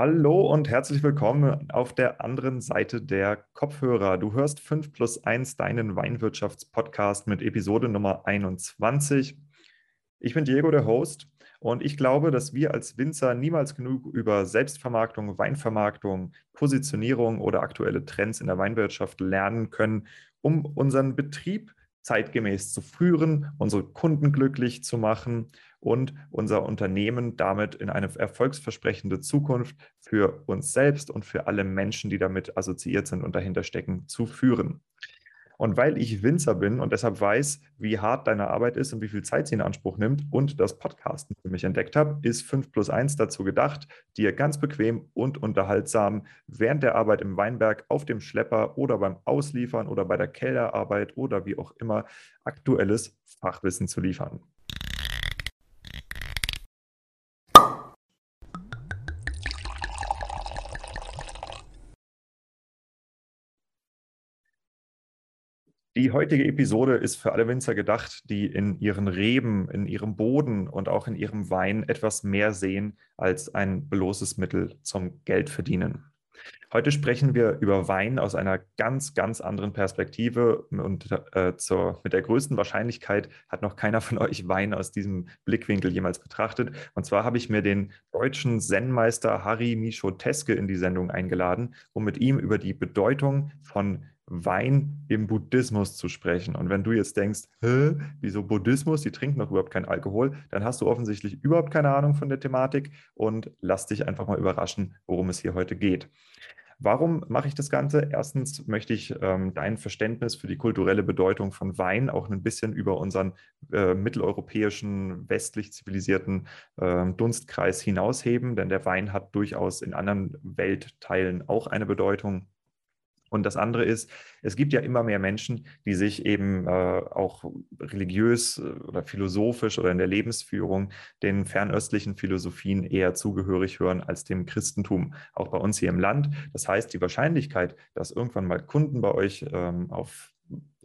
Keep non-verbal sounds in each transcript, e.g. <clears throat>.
Hallo und herzlich willkommen auf der anderen Seite der Kopfhörer. Du hörst 5 plus 1 deinen Weinwirtschaftspodcast mit Episode Nummer 21. Ich bin Diego, der Host, und ich glaube, dass wir als Winzer niemals genug über Selbstvermarktung, Weinvermarktung, Positionierung oder aktuelle Trends in der Weinwirtschaft lernen können, um unseren Betrieb zeitgemäß zu führen, unsere Kunden glücklich zu machen und unser Unternehmen damit in eine erfolgsversprechende Zukunft für uns selbst und für alle Menschen, die damit assoziiert sind und dahinter stecken, zu führen. Und weil ich Winzer bin und deshalb weiß, wie hart deine Arbeit ist und wie viel Zeit sie in Anspruch nimmt und das Podcasten für mich entdeckt habe, ist 5 plus 1 dazu gedacht, dir ganz bequem und unterhaltsam während der Arbeit im Weinberg, auf dem Schlepper oder beim Ausliefern oder bei der Kellerarbeit oder wie auch immer aktuelles Fachwissen zu liefern. Die heutige Episode ist für alle Winzer gedacht, die in ihren Reben, in ihrem Boden und auch in ihrem Wein etwas mehr sehen als ein bloßes Mittel zum Geldverdienen. Heute sprechen wir über Wein aus einer ganz, ganz anderen Perspektive und äh, zur, mit der größten Wahrscheinlichkeit hat noch keiner von euch Wein aus diesem Blickwinkel jemals betrachtet. Und zwar habe ich mir den deutschen Zen-Meister Harry Micho Teske in die Sendung eingeladen, um mit ihm über die Bedeutung von Wein im Buddhismus zu sprechen. Und wenn du jetzt denkst, Hä, wieso Buddhismus, die trinken doch überhaupt keinen Alkohol, dann hast du offensichtlich überhaupt keine Ahnung von der Thematik und lass dich einfach mal überraschen, worum es hier heute geht. Warum mache ich das Ganze? Erstens möchte ich ähm, dein Verständnis für die kulturelle Bedeutung von Wein auch ein bisschen über unseren äh, mitteleuropäischen, westlich zivilisierten äh, Dunstkreis hinausheben, denn der Wein hat durchaus in anderen Weltteilen auch eine Bedeutung. Und das andere ist, es gibt ja immer mehr Menschen, die sich eben äh, auch religiös äh, oder philosophisch oder in der Lebensführung den fernöstlichen Philosophien eher zugehörig hören als dem Christentum, auch bei uns hier im Land. Das heißt, die Wahrscheinlichkeit, dass irgendwann mal Kunden bei euch ähm, auf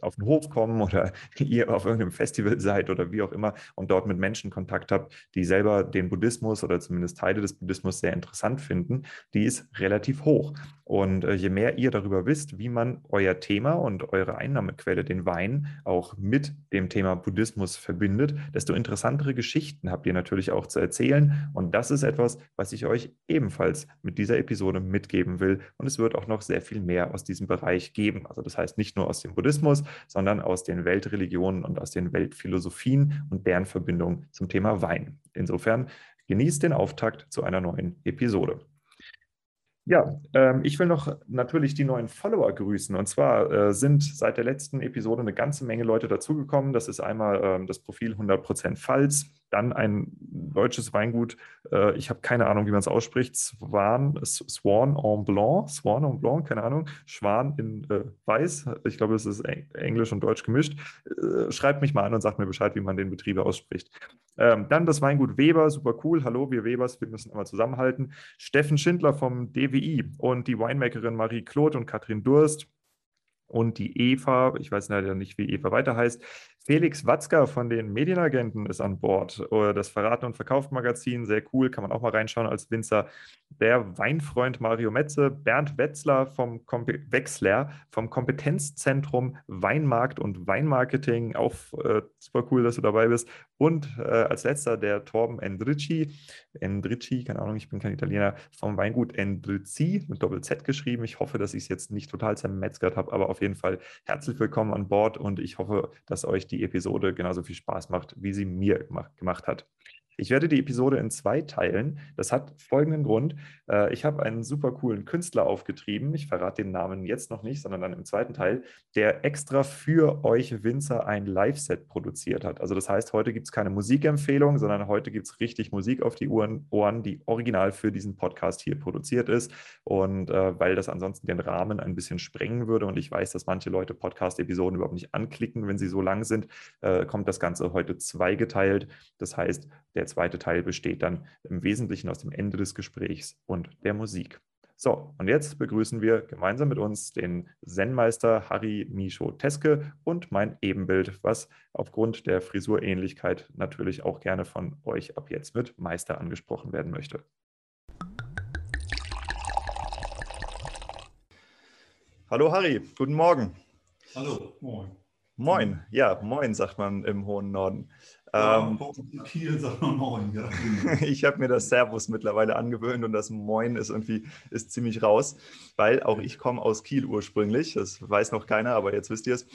auf den Hof kommen oder <laughs> ihr auf irgendeinem Festival seid oder wie auch immer und dort mit Menschen Kontakt habt, die selber den Buddhismus oder zumindest Teile des Buddhismus sehr interessant finden, die ist relativ hoch. Und äh, je mehr ihr darüber wisst, wie man euer Thema und eure Einnahmequelle, den Wein, auch mit dem Thema Buddhismus verbindet, desto interessantere Geschichten habt ihr natürlich auch zu erzählen. Und das ist etwas, was ich euch ebenfalls mit dieser Episode mitgeben will. Und es wird auch noch sehr viel mehr aus diesem Bereich geben. Also das heißt nicht nur aus dem Buddhismus, sondern aus den Weltreligionen und aus den Weltphilosophien und deren Verbindung zum Thema Wein. Insofern genießt den Auftakt zu einer neuen Episode. Ja, ähm, ich will noch natürlich die neuen Follower grüßen. Und zwar äh, sind seit der letzten Episode eine ganze Menge Leute dazugekommen. Das ist einmal ähm, das Profil 100% Pfalz, dann ein deutsches Weingut, äh, ich habe keine Ahnung, wie man es ausspricht, Swan, Swan en Blanc, Swan en Blanc, keine Ahnung, Schwan in äh, Weiß, ich glaube, es ist Englisch und Deutsch gemischt. Äh, schreibt mich mal an und sagt mir Bescheid, wie man den Betrieb ausspricht. Ähm, dann das Weingut Weber, super cool, hallo, wir Webers, wir müssen immer zusammenhalten. Steffen Schindler vom DWI und die Winemakerin Marie-Claude und Katrin Durst und die Eva, ich weiß leider nicht, wie Eva weiter heißt, Felix Watzka von den Medienagenten ist an Bord. Das Verraten und Verkauft Magazin, sehr cool, kann man auch mal reinschauen als Winzer. Der Weinfreund Mario Metze, Bernd Wetzler vom Kom Wechsler vom Kompetenzzentrum Weinmarkt und Weinmarketing, auch äh, super cool, dass du dabei bist. Und äh, als letzter der Torben Endricci, Endricci, keine Ahnung, ich bin kein Italiener, vom Weingut Endrizzi mit Doppel-Z geschrieben. Ich hoffe, dass ich es jetzt nicht total zermetzgert habe, aber auf jeden Fall herzlich willkommen an Bord und ich hoffe, dass euch die die Episode genauso viel Spaß macht, wie sie mir gemacht hat. Ich werde die Episode in zwei teilen. Das hat folgenden Grund. Äh, ich habe einen super coolen Künstler aufgetrieben. Ich verrate den Namen jetzt noch nicht, sondern dann im zweiten Teil, der extra für euch Winzer ein Live-Set produziert hat. Also das heißt, heute gibt es keine Musikempfehlung, sondern heute gibt es richtig Musik auf die Ohren, die original für diesen Podcast hier produziert ist. Und äh, weil das ansonsten den Rahmen ein bisschen sprengen würde und ich weiß, dass manche Leute Podcast-Episoden überhaupt nicht anklicken, wenn sie so lang sind, äh, kommt das Ganze heute zweigeteilt. Das heißt, der der zweite Teil besteht dann im Wesentlichen aus dem Ende des Gesprächs und der Musik. So, und jetzt begrüßen wir gemeinsam mit uns den Zen-Meister Harry Micho Teske und mein Ebenbild, was aufgrund der Frisurähnlichkeit natürlich auch gerne von euch ab jetzt mit Meister angesprochen werden möchte. Hallo Harry, guten Morgen. Hallo, moin. Moin, ja, moin sagt man im hohen Norden. Ja, ähm, Kiel sagt man moin, ja. <laughs> ich habe mir das Servus mittlerweile angewöhnt und das Moin ist irgendwie ist ziemlich raus, weil auch ich komme aus Kiel ursprünglich. Das weiß noch keiner, aber jetzt wisst ihr es.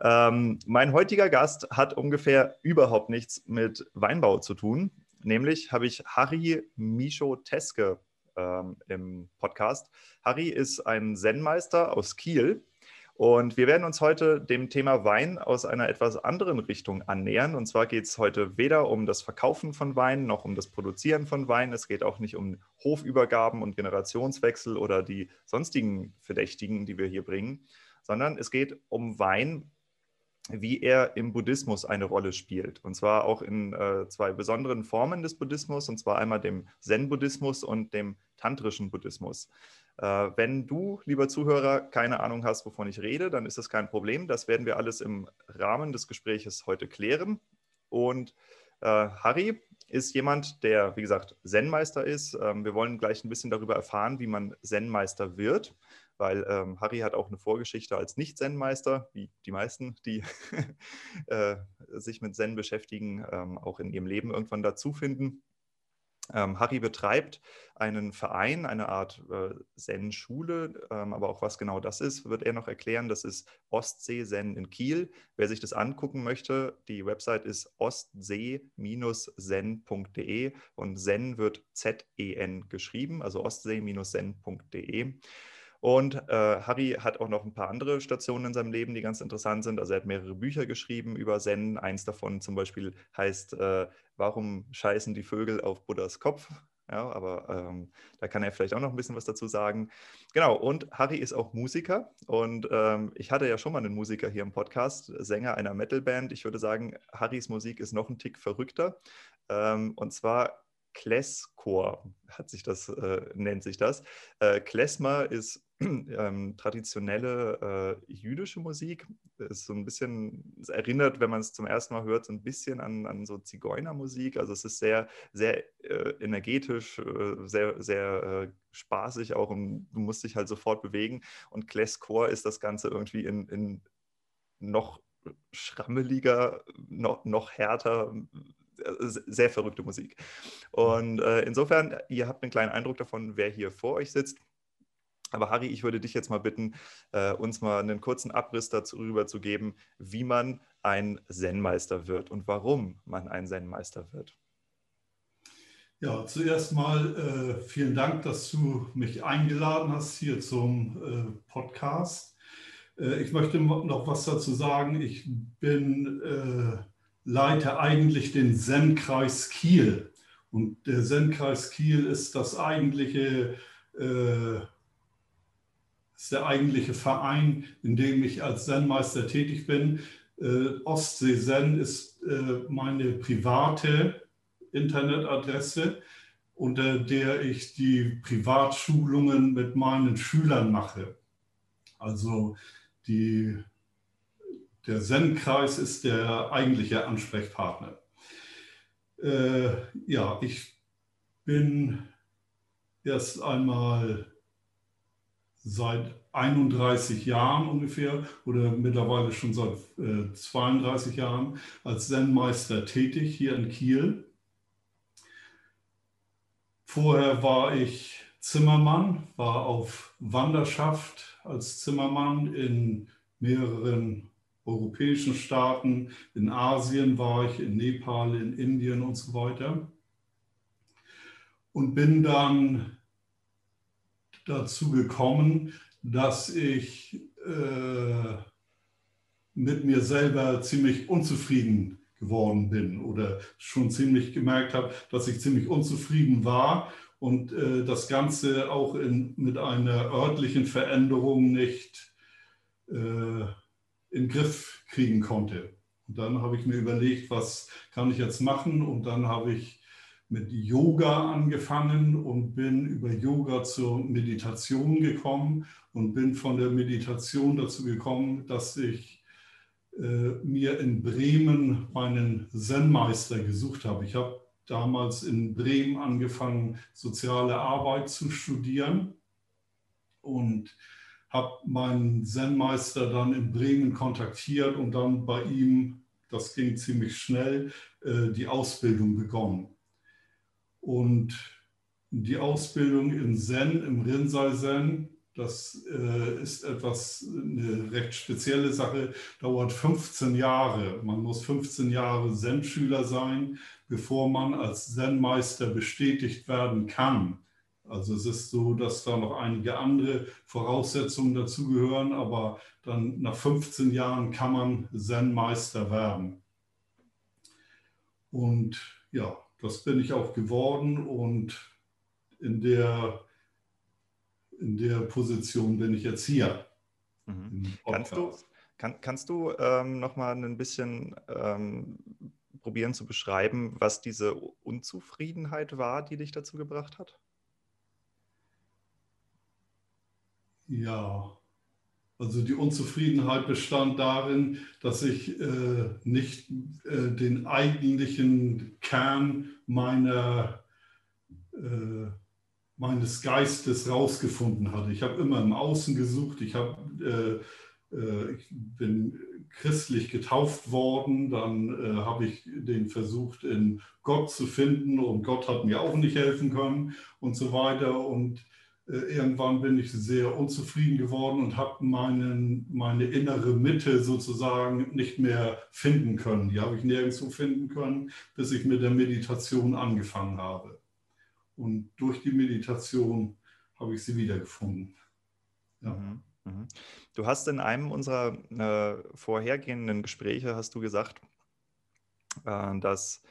Ähm, mein heutiger Gast hat ungefähr überhaupt nichts mit Weinbau zu tun. Nämlich habe ich Harry Micho Teske ähm, im Podcast. Harry ist ein Zen-Meister aus Kiel und wir werden uns heute dem Thema Wein aus einer etwas anderen Richtung annähern. Und zwar geht es heute weder um das Verkaufen von Wein noch um das Produzieren von Wein. Es geht auch nicht um Hofübergaben und Generationswechsel oder die sonstigen Verdächtigen, die wir hier bringen, sondern es geht um Wein wie er im Buddhismus eine Rolle spielt. Und zwar auch in äh, zwei besonderen Formen des Buddhismus, und zwar einmal dem Zen-Buddhismus und dem tantrischen Buddhismus. Äh, wenn du, lieber Zuhörer, keine Ahnung hast, wovon ich rede, dann ist das kein Problem. Das werden wir alles im Rahmen des Gespräches heute klären. Und äh, Harry ist jemand, der, wie gesagt, Zen-Meister ist. Ähm, wir wollen gleich ein bisschen darüber erfahren, wie man Zen-Meister wird weil ähm, Harry hat auch eine Vorgeschichte als Nicht-Zen-Meister, wie die meisten, die <laughs> äh, sich mit Zen beschäftigen, ähm, auch in ihrem Leben irgendwann dazu finden. Ähm, Harry betreibt einen Verein, eine Art äh, Zen-Schule, ähm, aber auch was genau das ist, wird er noch erklären. Das ist Ostsee Zen in Kiel. Wer sich das angucken möchte, die Website ist ostsee-zen.de und Zen wird Z-E-N geschrieben, also ostsee-zen.de. Und äh, Harry hat auch noch ein paar andere Stationen in seinem Leben, die ganz interessant sind. Also er hat mehrere Bücher geschrieben über Zen. Eins davon zum Beispiel heißt, äh, warum scheißen die Vögel auf Buddhas Kopf? Ja, aber ähm, da kann er vielleicht auch noch ein bisschen was dazu sagen. Genau, und Harry ist auch Musiker und ähm, ich hatte ja schon mal einen Musiker hier im Podcast, Sänger einer Metalband. Ich würde sagen, Harrys Musik ist noch ein Tick verrückter. Ähm, und zwar Klesschor hat sich das, äh, nennt sich das. Äh, Klezmer ist <clears throat> ähm, traditionelle äh, jüdische Musik. Ist so ein bisschen, es erinnert, wenn man es zum ersten Mal hört, so ein bisschen an, an so Zigeunermusik. Also es ist sehr, sehr äh, energetisch, äh, sehr, sehr äh, spaßig auch und du musst dich halt sofort bewegen. Und Klezchor ist das Ganze irgendwie in, in noch schrammeliger, noch, noch härter, sehr verrückte Musik. Und äh, insofern, ihr habt einen kleinen Eindruck davon, wer hier vor euch sitzt. Aber Harry, ich würde dich jetzt mal bitten, äh, uns mal einen kurzen Abriss darüber zu geben, wie man ein Zen-Meister wird und warum man ein Zen-Meister wird. Ja, zuerst mal äh, vielen Dank, dass du mich eingeladen hast hier zum äh, Podcast. Äh, ich möchte noch was dazu sagen. Ich bin, äh, leite eigentlich den Zen-Kreis Kiel. Und der Zen-Kreis Kiel ist das eigentliche äh, ist der eigentliche Verein, in dem ich als Zen-Meister tätig bin. Äh, Ostsee Zen ist äh, meine private Internetadresse, unter der ich die Privatschulungen mit meinen Schülern mache. Also die, der Zen-Kreis ist der eigentliche Ansprechpartner. Äh, ja, ich bin erst einmal seit 31 Jahren ungefähr oder mittlerweile schon seit äh, 32 Jahren als Zen-Meister tätig hier in Kiel. Vorher war ich Zimmermann, war auf Wanderschaft als Zimmermann in mehreren europäischen Staaten. In Asien war ich, in Nepal, in Indien und so weiter. Und bin dann dazu gekommen, dass ich äh, mit mir selber ziemlich unzufrieden geworden bin oder schon ziemlich gemerkt habe, dass ich ziemlich unzufrieden war und äh, das Ganze auch in, mit einer örtlichen Veränderung nicht äh, in den Griff kriegen konnte. Und dann habe ich mir überlegt, was kann ich jetzt machen? Und dann habe ich mit Yoga angefangen und bin über Yoga zur Meditation gekommen und bin von der Meditation dazu gekommen, dass ich äh, mir in Bremen meinen Zen-Meister gesucht habe. Ich habe damals in Bremen angefangen, soziale Arbeit zu studieren und habe meinen Zen-Meister dann in Bremen kontaktiert und dann bei ihm, das ging ziemlich schnell, äh, die Ausbildung begonnen. Und die Ausbildung in Zen, im Rinzai Zen, das äh, ist etwas, eine recht spezielle Sache, dauert 15 Jahre. Man muss 15 Jahre Zen-Schüler sein, bevor man als Zen-Meister bestätigt werden kann. Also es ist so, dass da noch einige andere Voraussetzungen dazugehören, aber dann nach 15 Jahren kann man Zen-Meister werden. Und ja, das bin ich auch geworden und in der, in der Position bin ich jetzt hier. Mhm. Kannst du, kann, kannst du ähm, noch mal ein bisschen ähm, probieren zu beschreiben, was diese Unzufriedenheit war, die dich dazu gebracht hat? Ja, also die Unzufriedenheit bestand darin, dass ich äh, nicht äh, den eigentlichen Kern meiner, äh, meines Geistes rausgefunden hatte. Ich habe immer im Außen gesucht. Ich, hab, äh, äh, ich bin christlich getauft worden. Dann äh, habe ich den versucht, in Gott zu finden und Gott hat mir auch nicht helfen können und so weiter. Und irgendwann bin ich sehr unzufrieden geworden und habe meine innere Mitte sozusagen nicht mehr finden können. Die habe ich nirgendwo finden können, bis ich mit der Meditation angefangen habe. Und durch die Meditation habe ich sie wiedergefunden. Ja. Mhm, mhm. Du hast in einem unserer äh, vorhergehenden Gespräche hast du gesagt, äh, dass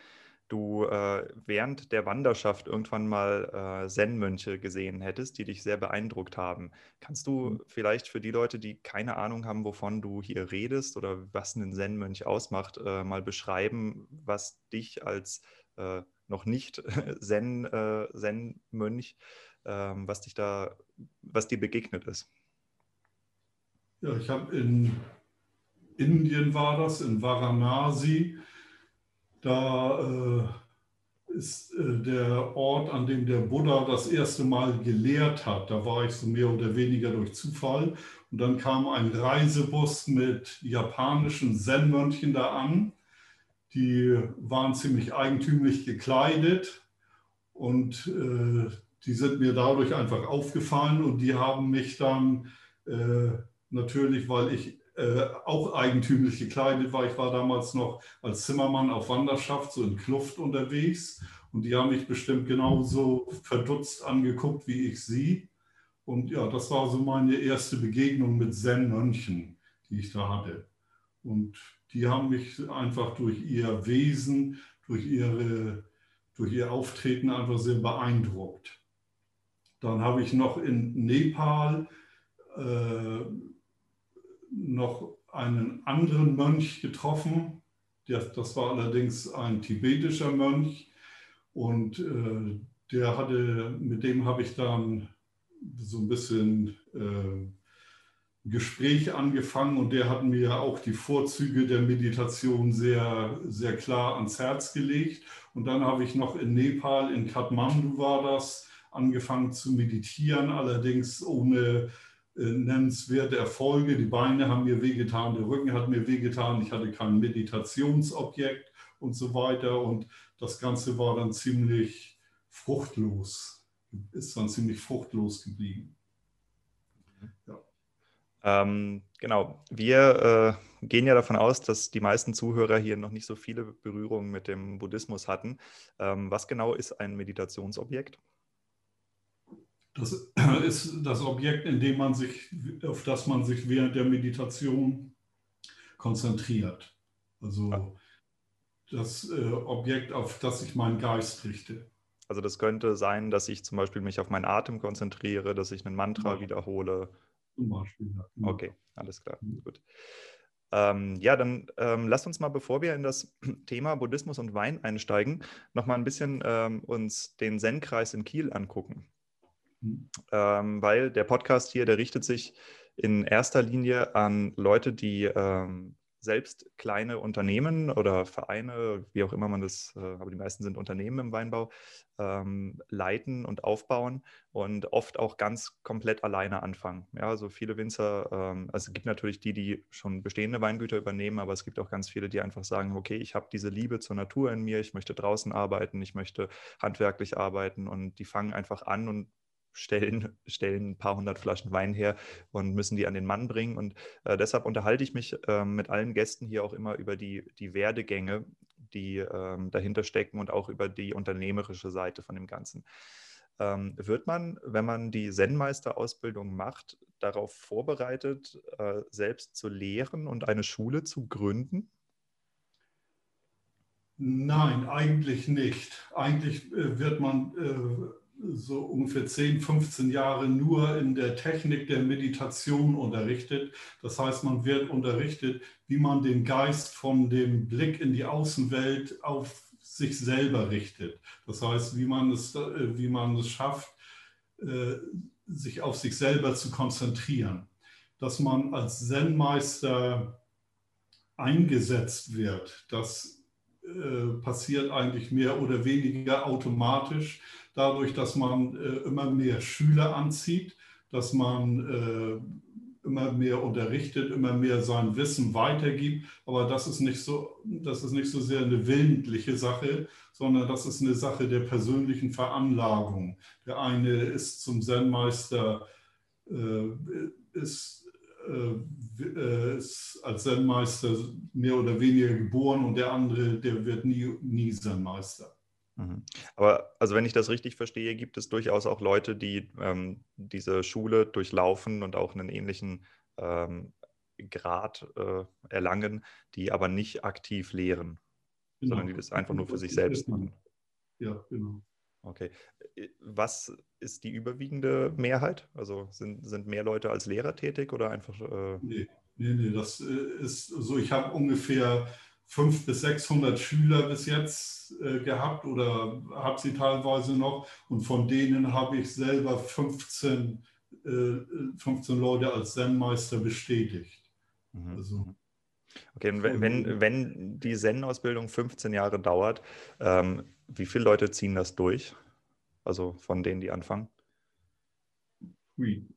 du äh, während der Wanderschaft irgendwann mal äh, Zen-Mönche gesehen hättest, die dich sehr beeindruckt haben. Kannst du mhm. vielleicht für die Leute, die keine Ahnung haben, wovon du hier redest oder was ein Zen-Mönch ausmacht, äh, mal beschreiben, was dich als äh, noch nicht <laughs> Zen, äh, Zen-Mönch, ähm, was dich da, was dir begegnet ist? Ja, ich habe in Indien war das, in Varanasi, da äh, ist äh, der Ort, an dem der Buddha das erste Mal gelehrt hat. Da war ich so mehr oder weniger durch Zufall. Und dann kam ein Reisebus mit japanischen Zen-Mönchen da an. Die waren ziemlich eigentümlich gekleidet und äh, die sind mir dadurch einfach aufgefallen und die haben mich dann äh, natürlich, weil ich äh, auch eigentümlich gekleidet war. Ich war damals noch als Zimmermann auf Wanderschaft, so in Kluft unterwegs. Und die haben mich bestimmt genauso verdutzt angeguckt wie ich sie. Und ja, das war so meine erste Begegnung mit Zen-Mönchen, die ich da hatte. Und die haben mich einfach durch ihr Wesen, durch, ihre, durch ihr Auftreten einfach sehr beeindruckt. Dann habe ich noch in Nepal äh, noch einen anderen Mönch getroffen. das war allerdings ein tibetischer Mönch. Und äh, der hatte, mit dem habe ich dann so ein bisschen äh, Gespräch angefangen und der hat mir auch die Vorzüge der Meditation sehr, sehr klar ans Herz gelegt. Und dann habe ich noch in Nepal, in Kathmandu war das, angefangen zu meditieren, allerdings ohne nennenswerte Erfolge. Die Beine haben mir wehgetan, der Rücken hat mir wehgetan, ich hatte kein Meditationsobjekt und so weiter. Und das Ganze war dann ziemlich fruchtlos, ist dann ziemlich fruchtlos geblieben. Ja. Ähm, genau, wir äh, gehen ja davon aus, dass die meisten Zuhörer hier noch nicht so viele Berührungen mit dem Buddhismus hatten. Ähm, was genau ist ein Meditationsobjekt? Das <clears throat> ist das Objekt, in dem man sich, auf das man sich während der Meditation konzentriert. Also das äh, Objekt, auf das ich meinen Geist richte. Also das könnte sein, dass ich zum Beispiel mich auf meinen Atem konzentriere, dass ich einen Mantra ja. wiederhole. Zum Beispiel. Ja. Genau. Okay, alles klar, mhm. gut. Ähm, ja, dann ähm, lasst uns mal, bevor wir in das <clears throat> Thema Buddhismus und Wein einsteigen, noch mal ein bisschen ähm, uns den Zen-Kreis in Kiel angucken. Ähm, weil der Podcast hier, der richtet sich in erster Linie an Leute, die ähm, selbst kleine Unternehmen oder Vereine, wie auch immer man das, äh, aber die meisten sind Unternehmen im Weinbau, ähm, leiten und aufbauen und oft auch ganz komplett alleine anfangen. Ja, also viele Winzer, ähm, also es gibt natürlich die, die schon bestehende Weingüter übernehmen, aber es gibt auch ganz viele, die einfach sagen, okay, ich habe diese Liebe zur Natur in mir, ich möchte draußen arbeiten, ich möchte handwerklich arbeiten und die fangen einfach an und stellen, <laughs> stellen ein paar hundert Flaschen Wein her und müssen die an den Mann bringen. Und äh, deshalb unterhalte ich mich äh, mit allen Gästen hier auch immer über die, die Werdegänge, die ähm, dahinter stecken und auch über die unternehmerische Seite von dem Ganzen. Ähm, wird man, wenn man die Zen-Meister-Ausbildung macht, darauf vorbereitet, äh, selbst zu lehren und eine Schule zu gründen? Nein, eigentlich nicht. Eigentlich äh, wird man äh, so ungefähr 10, 15 Jahre nur in der Technik der Meditation unterrichtet. Das heißt, man wird unterrichtet, wie man den Geist von dem Blick in die Außenwelt auf sich selber richtet. Das heißt, wie man es, äh, wie man es schafft, äh, sich auf sich selber zu konzentrieren. Dass man als Zen-Meister eingesetzt wird, das äh, passiert eigentlich mehr oder weniger automatisch dadurch, dass man äh, immer mehr Schüler anzieht, dass man äh, immer mehr unterrichtet, immer mehr sein Wissen weitergibt. Aber das ist nicht so, das ist nicht so sehr eine willentliche Sache, sondern das ist eine Sache der persönlichen Veranlagung. Der eine ist zum Zen-Meister, äh, ist, äh, ist, als Zen-Meister mehr oder weniger geboren und der andere, der wird nie, nie Zen-Meister. Mhm. Aber also wenn ich das richtig verstehe, gibt es durchaus auch Leute, die ähm, diese Schule durchlaufen und auch einen ähnlichen ähm, Grad äh, erlangen, die aber nicht aktiv lehren, genau. sondern die das einfach nur für sich selbst machen. Ja, genau. Okay. Äh, was ist die überwiegende Mehrheit? Also sind, sind mehr Leute als Lehrer tätig oder einfach? Äh nee, nee, nee, das äh, ist so, ich habe ungefähr 500 bis 600 Schüler bis jetzt äh, gehabt oder habe sie teilweise noch. Und von denen habe ich selber 15, äh, 15 Leute als Zen-Meister bestätigt. Mhm. Also, mhm. okay, und wenn, wenn, wenn die Zen-Ausbildung 15 Jahre dauert, ähm, wie viele Leute ziehen das durch? Also von denen, die anfangen? Hui.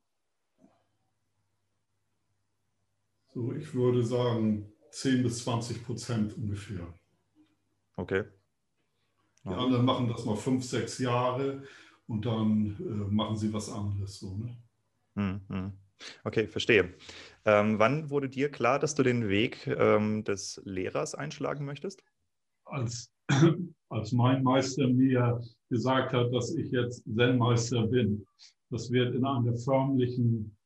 So, ich würde sagen 10 bis 20 Prozent ungefähr. Okay. Die anderen machen das mal fünf, sechs Jahre und dann äh, machen sie was anderes. So, ne? Hm, hm. Okay, verstehe. Ähm, wann wurde dir klar, dass du den Weg ähm, des Lehrers einschlagen möchtest? Als, <clears throat> als mein Meister mir gesagt hat, dass ich jetzt Zen-Meister bin. Das wird in einer förmlichen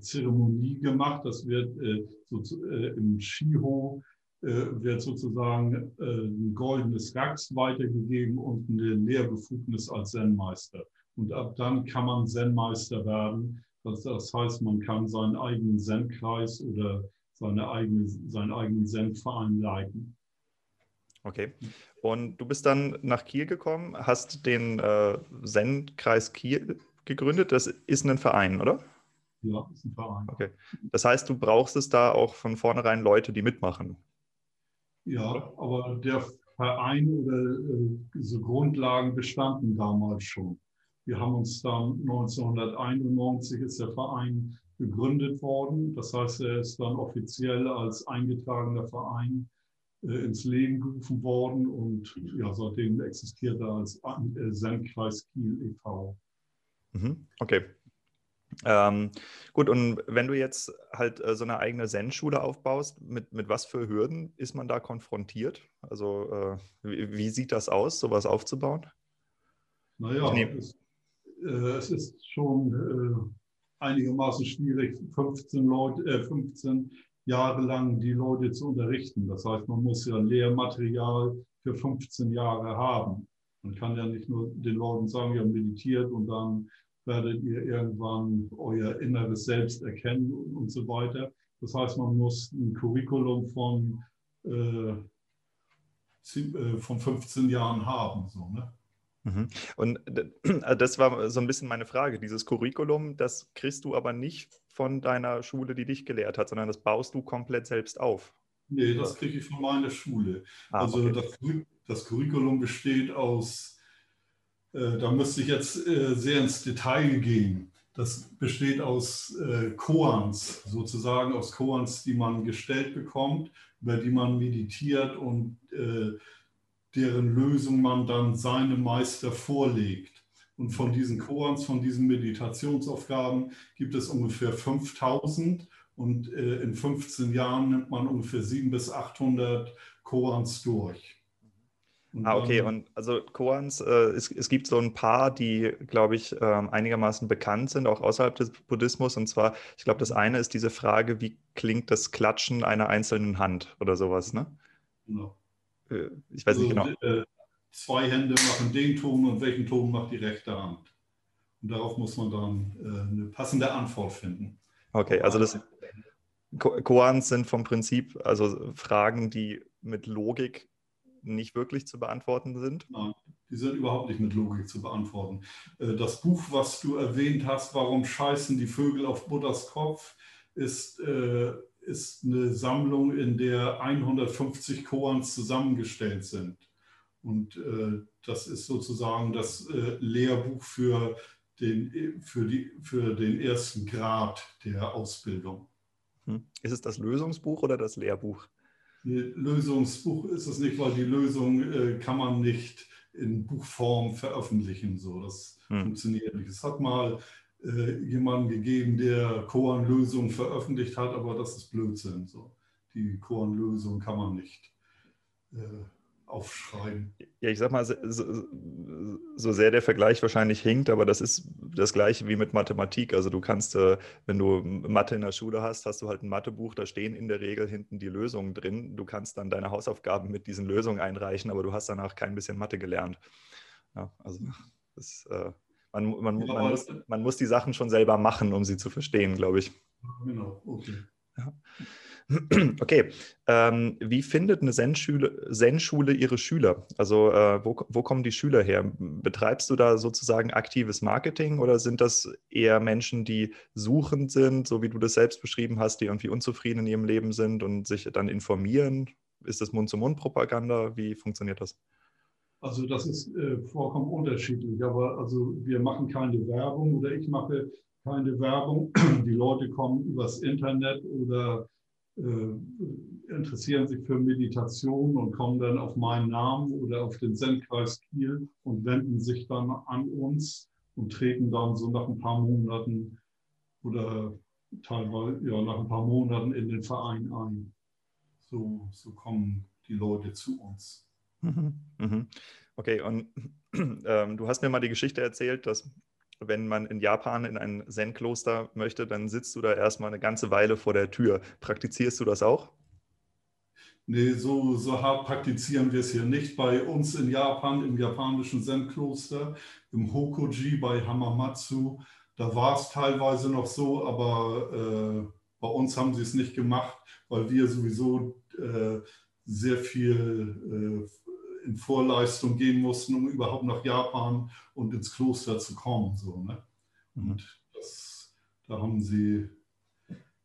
Zeremonie gemacht. Das wird äh, so, äh, im Shiho wird sozusagen ein goldenes Rax weitergegeben und eine Lehrbefugnis als Zen-Meister. Und ab dann kann man Zen-Meister werden. Das, das, heißt, man kann seinen eigenen Zen-Kreis oder seine eigene, seinen eigenen Zen-Verein leiten. Okay. Und du bist dann nach Kiel gekommen, hast den äh, Zen-Kreis Kiel gegründet. Das ist ein Verein, oder? Ja, ist ein Verein. Okay. Das heißt, du brauchst es da auch von vornherein Leute, die mitmachen. Ja, aber der Verein oder äh, so Grundlagen bestanden damals schon. Wir haben uns dann 1991 ist der Verein gegründet worden. Das heißt, er ist dann offiziell als eingetragener Verein äh, ins Leben gerufen worden und ja, seitdem existiert er als äh, Sendkreis Kiel e.V. Mhm. Okay. Ähm, gut, und wenn du jetzt halt äh, so eine eigene Zen-Schule aufbaust, mit, mit was für Hürden ist man da konfrontiert? Also äh, wie, wie, sieht das aus, sowas aufzubauen? Naja, es, äh, es, ist schon äh, einigermaßen schwierig, 15, Leute, 15 Jahre lang die Leute zu unterrichten. Das heißt, man muss ja Lehrmaterial für 15 Jahre haben. Man kann ja nicht nur den Leuten sagen, ja, meditiert und dann werdet ihr irgendwann euer inneres Selbst erkennen und so weiter. Das heißt, man muss ein Curriculum von, äh, äh von 15 Jahren haben. So, ne? Mhm. Und äh, <clears throat> das war so ein bisschen meine Frage. Dieses Curriculum, das kriegst du aber nicht von deiner Schule, die dich gelehrt hat, sondern das baust du komplett selbst auf. Nee, das kriege ich von meiner Schule. Ah, also okay. das, das, Curriculum besteht aus, da müsste ich jetzt äh, sehr ins Detail gehen. Das besteht aus äh, Koans, sozusagen aus Koans, die man gestellt bekommt, über die man meditiert und äh, deren Lösung man dann seinem Meister vorlegt. Und von diesen Koans, von diesen Meditationsaufgaben gibt es ungefähr 5000 und äh, in 15 Jahren nimmt man ungefähr 700 bis 800 Koans durch. Ah, okay. Und also Koans, äh, es, es, gibt so ein paar, die, glaube ich, äh, einigermaßen bekannt sind, auch außerhalb des Buddhismus. Und zwar, ich glaube, das eine ist diese Frage, wie klingt das Klatschen einer einzelnen Hand oder sowas, ne? Genau. Äh, ich weiß also, nicht genau. Äh, zwei Hände machen den Ton und welchen Ton macht die rechte Hand? Und darauf muss man dann äh, eine passende Antwort finden. Okay, also das Koans sind vom Prinzip also Fragen, die mit Logik nicht wirklich zu beantworten sind? Nein, die sind überhaupt nicht mit Logik zu beantworten. Das Buch, was du erwähnt hast, Warum scheißen die Vögel auf Buddhas Kopf, ist ist eine Sammlung, in der 150 Koans zusammengestellt sind. Und äh, das ist sozusagen das äh, Lehrbuch für den, für, die, für den ersten Grad der Ausbildung. Hm. Ist es das Lösungsbuch oder das Lehrbuch? Lösungsbuch ist es nicht, weil die Lösung äh, kann man nicht in Buchform veröffentlichen. So, das hm. funktioniert nicht. Es hat mal äh, jemanden gegeben, der Koan-Lösungen veröffentlicht hat, aber das ist Blödsinn. So. Die Koan-Lösung kann man nicht äh, aufschreiben. Ja, ich sag mal, so, so, sehr der Vergleich wahrscheinlich hinkt, aber das ist das gleiche wie mit Mathematik. Also du kannst, äh, wenn du Mathe in der Schule hast, hast du halt ein Mathebuch, da stehen in der Regel hinten die Lösungen drin. Du kannst dann deine Hausaufgaben mit diesen Lösungen einreichen, aber du hast danach kein bisschen Mathe gelernt. Ja, also das äh, man, man, ja, man, muss, man muss die Sachen schon selber machen, um sie zu verstehen, glaube ich. Genau, okay. Ja. <clears throat> Okay, ähm, wie findet eine Zen-Schule, Zen-Schule ihre Schüler? Also äh, wo, wo kommen die Schüler her? Betreibst du da sozusagen aktives Marketing oder sind das eher Menschen, die suchend sind, so wie du das selbst beschrieben hast, die irgendwie unzufrieden in ihrem Leben sind und sich dann informieren? Ist das Mund-zu-Mund-Propaganda? Wie funktioniert das? Also das ist äh, vollkommen unterschiedlich, aber also wir machen keine Werbung oder ich mache keine Werbung. Die Leute kommen übers Internet oder interessieren sich für Meditation und kommen dann auf meinen Namen oder auf den Sendkreis Kiel und wenden sich dann an uns und treten dann so nach ein paar Monaten oder teilweise ja, nach ein paar Monaten in den Verein ein. So, so kommen die Leute zu uns. Mhm, mhm. Okay, und <clears throat> ähm, du hast mir mal die Geschichte erzählt, dass wenn man in Japan in ein Zen-Kloster möchte, dann sitzt du da erstmal eine ganze Weile vor der Tür. Praktizierst du das auch? Nee, so, so hart praktizieren wir es hier nicht. Bei uns in Japan, im japanischen Zen-Kloster, im Hokoji bei Hamamatsu, da war es teilweise noch so, aber äh, bei uns haben sie es nicht gemacht, weil wir sowieso äh, sehr viel äh, in Vorleistung gehen mussten, um überhaupt nach Japan und ins Kloster zu kommen. So, ne? Mhm. Und das, da haben sie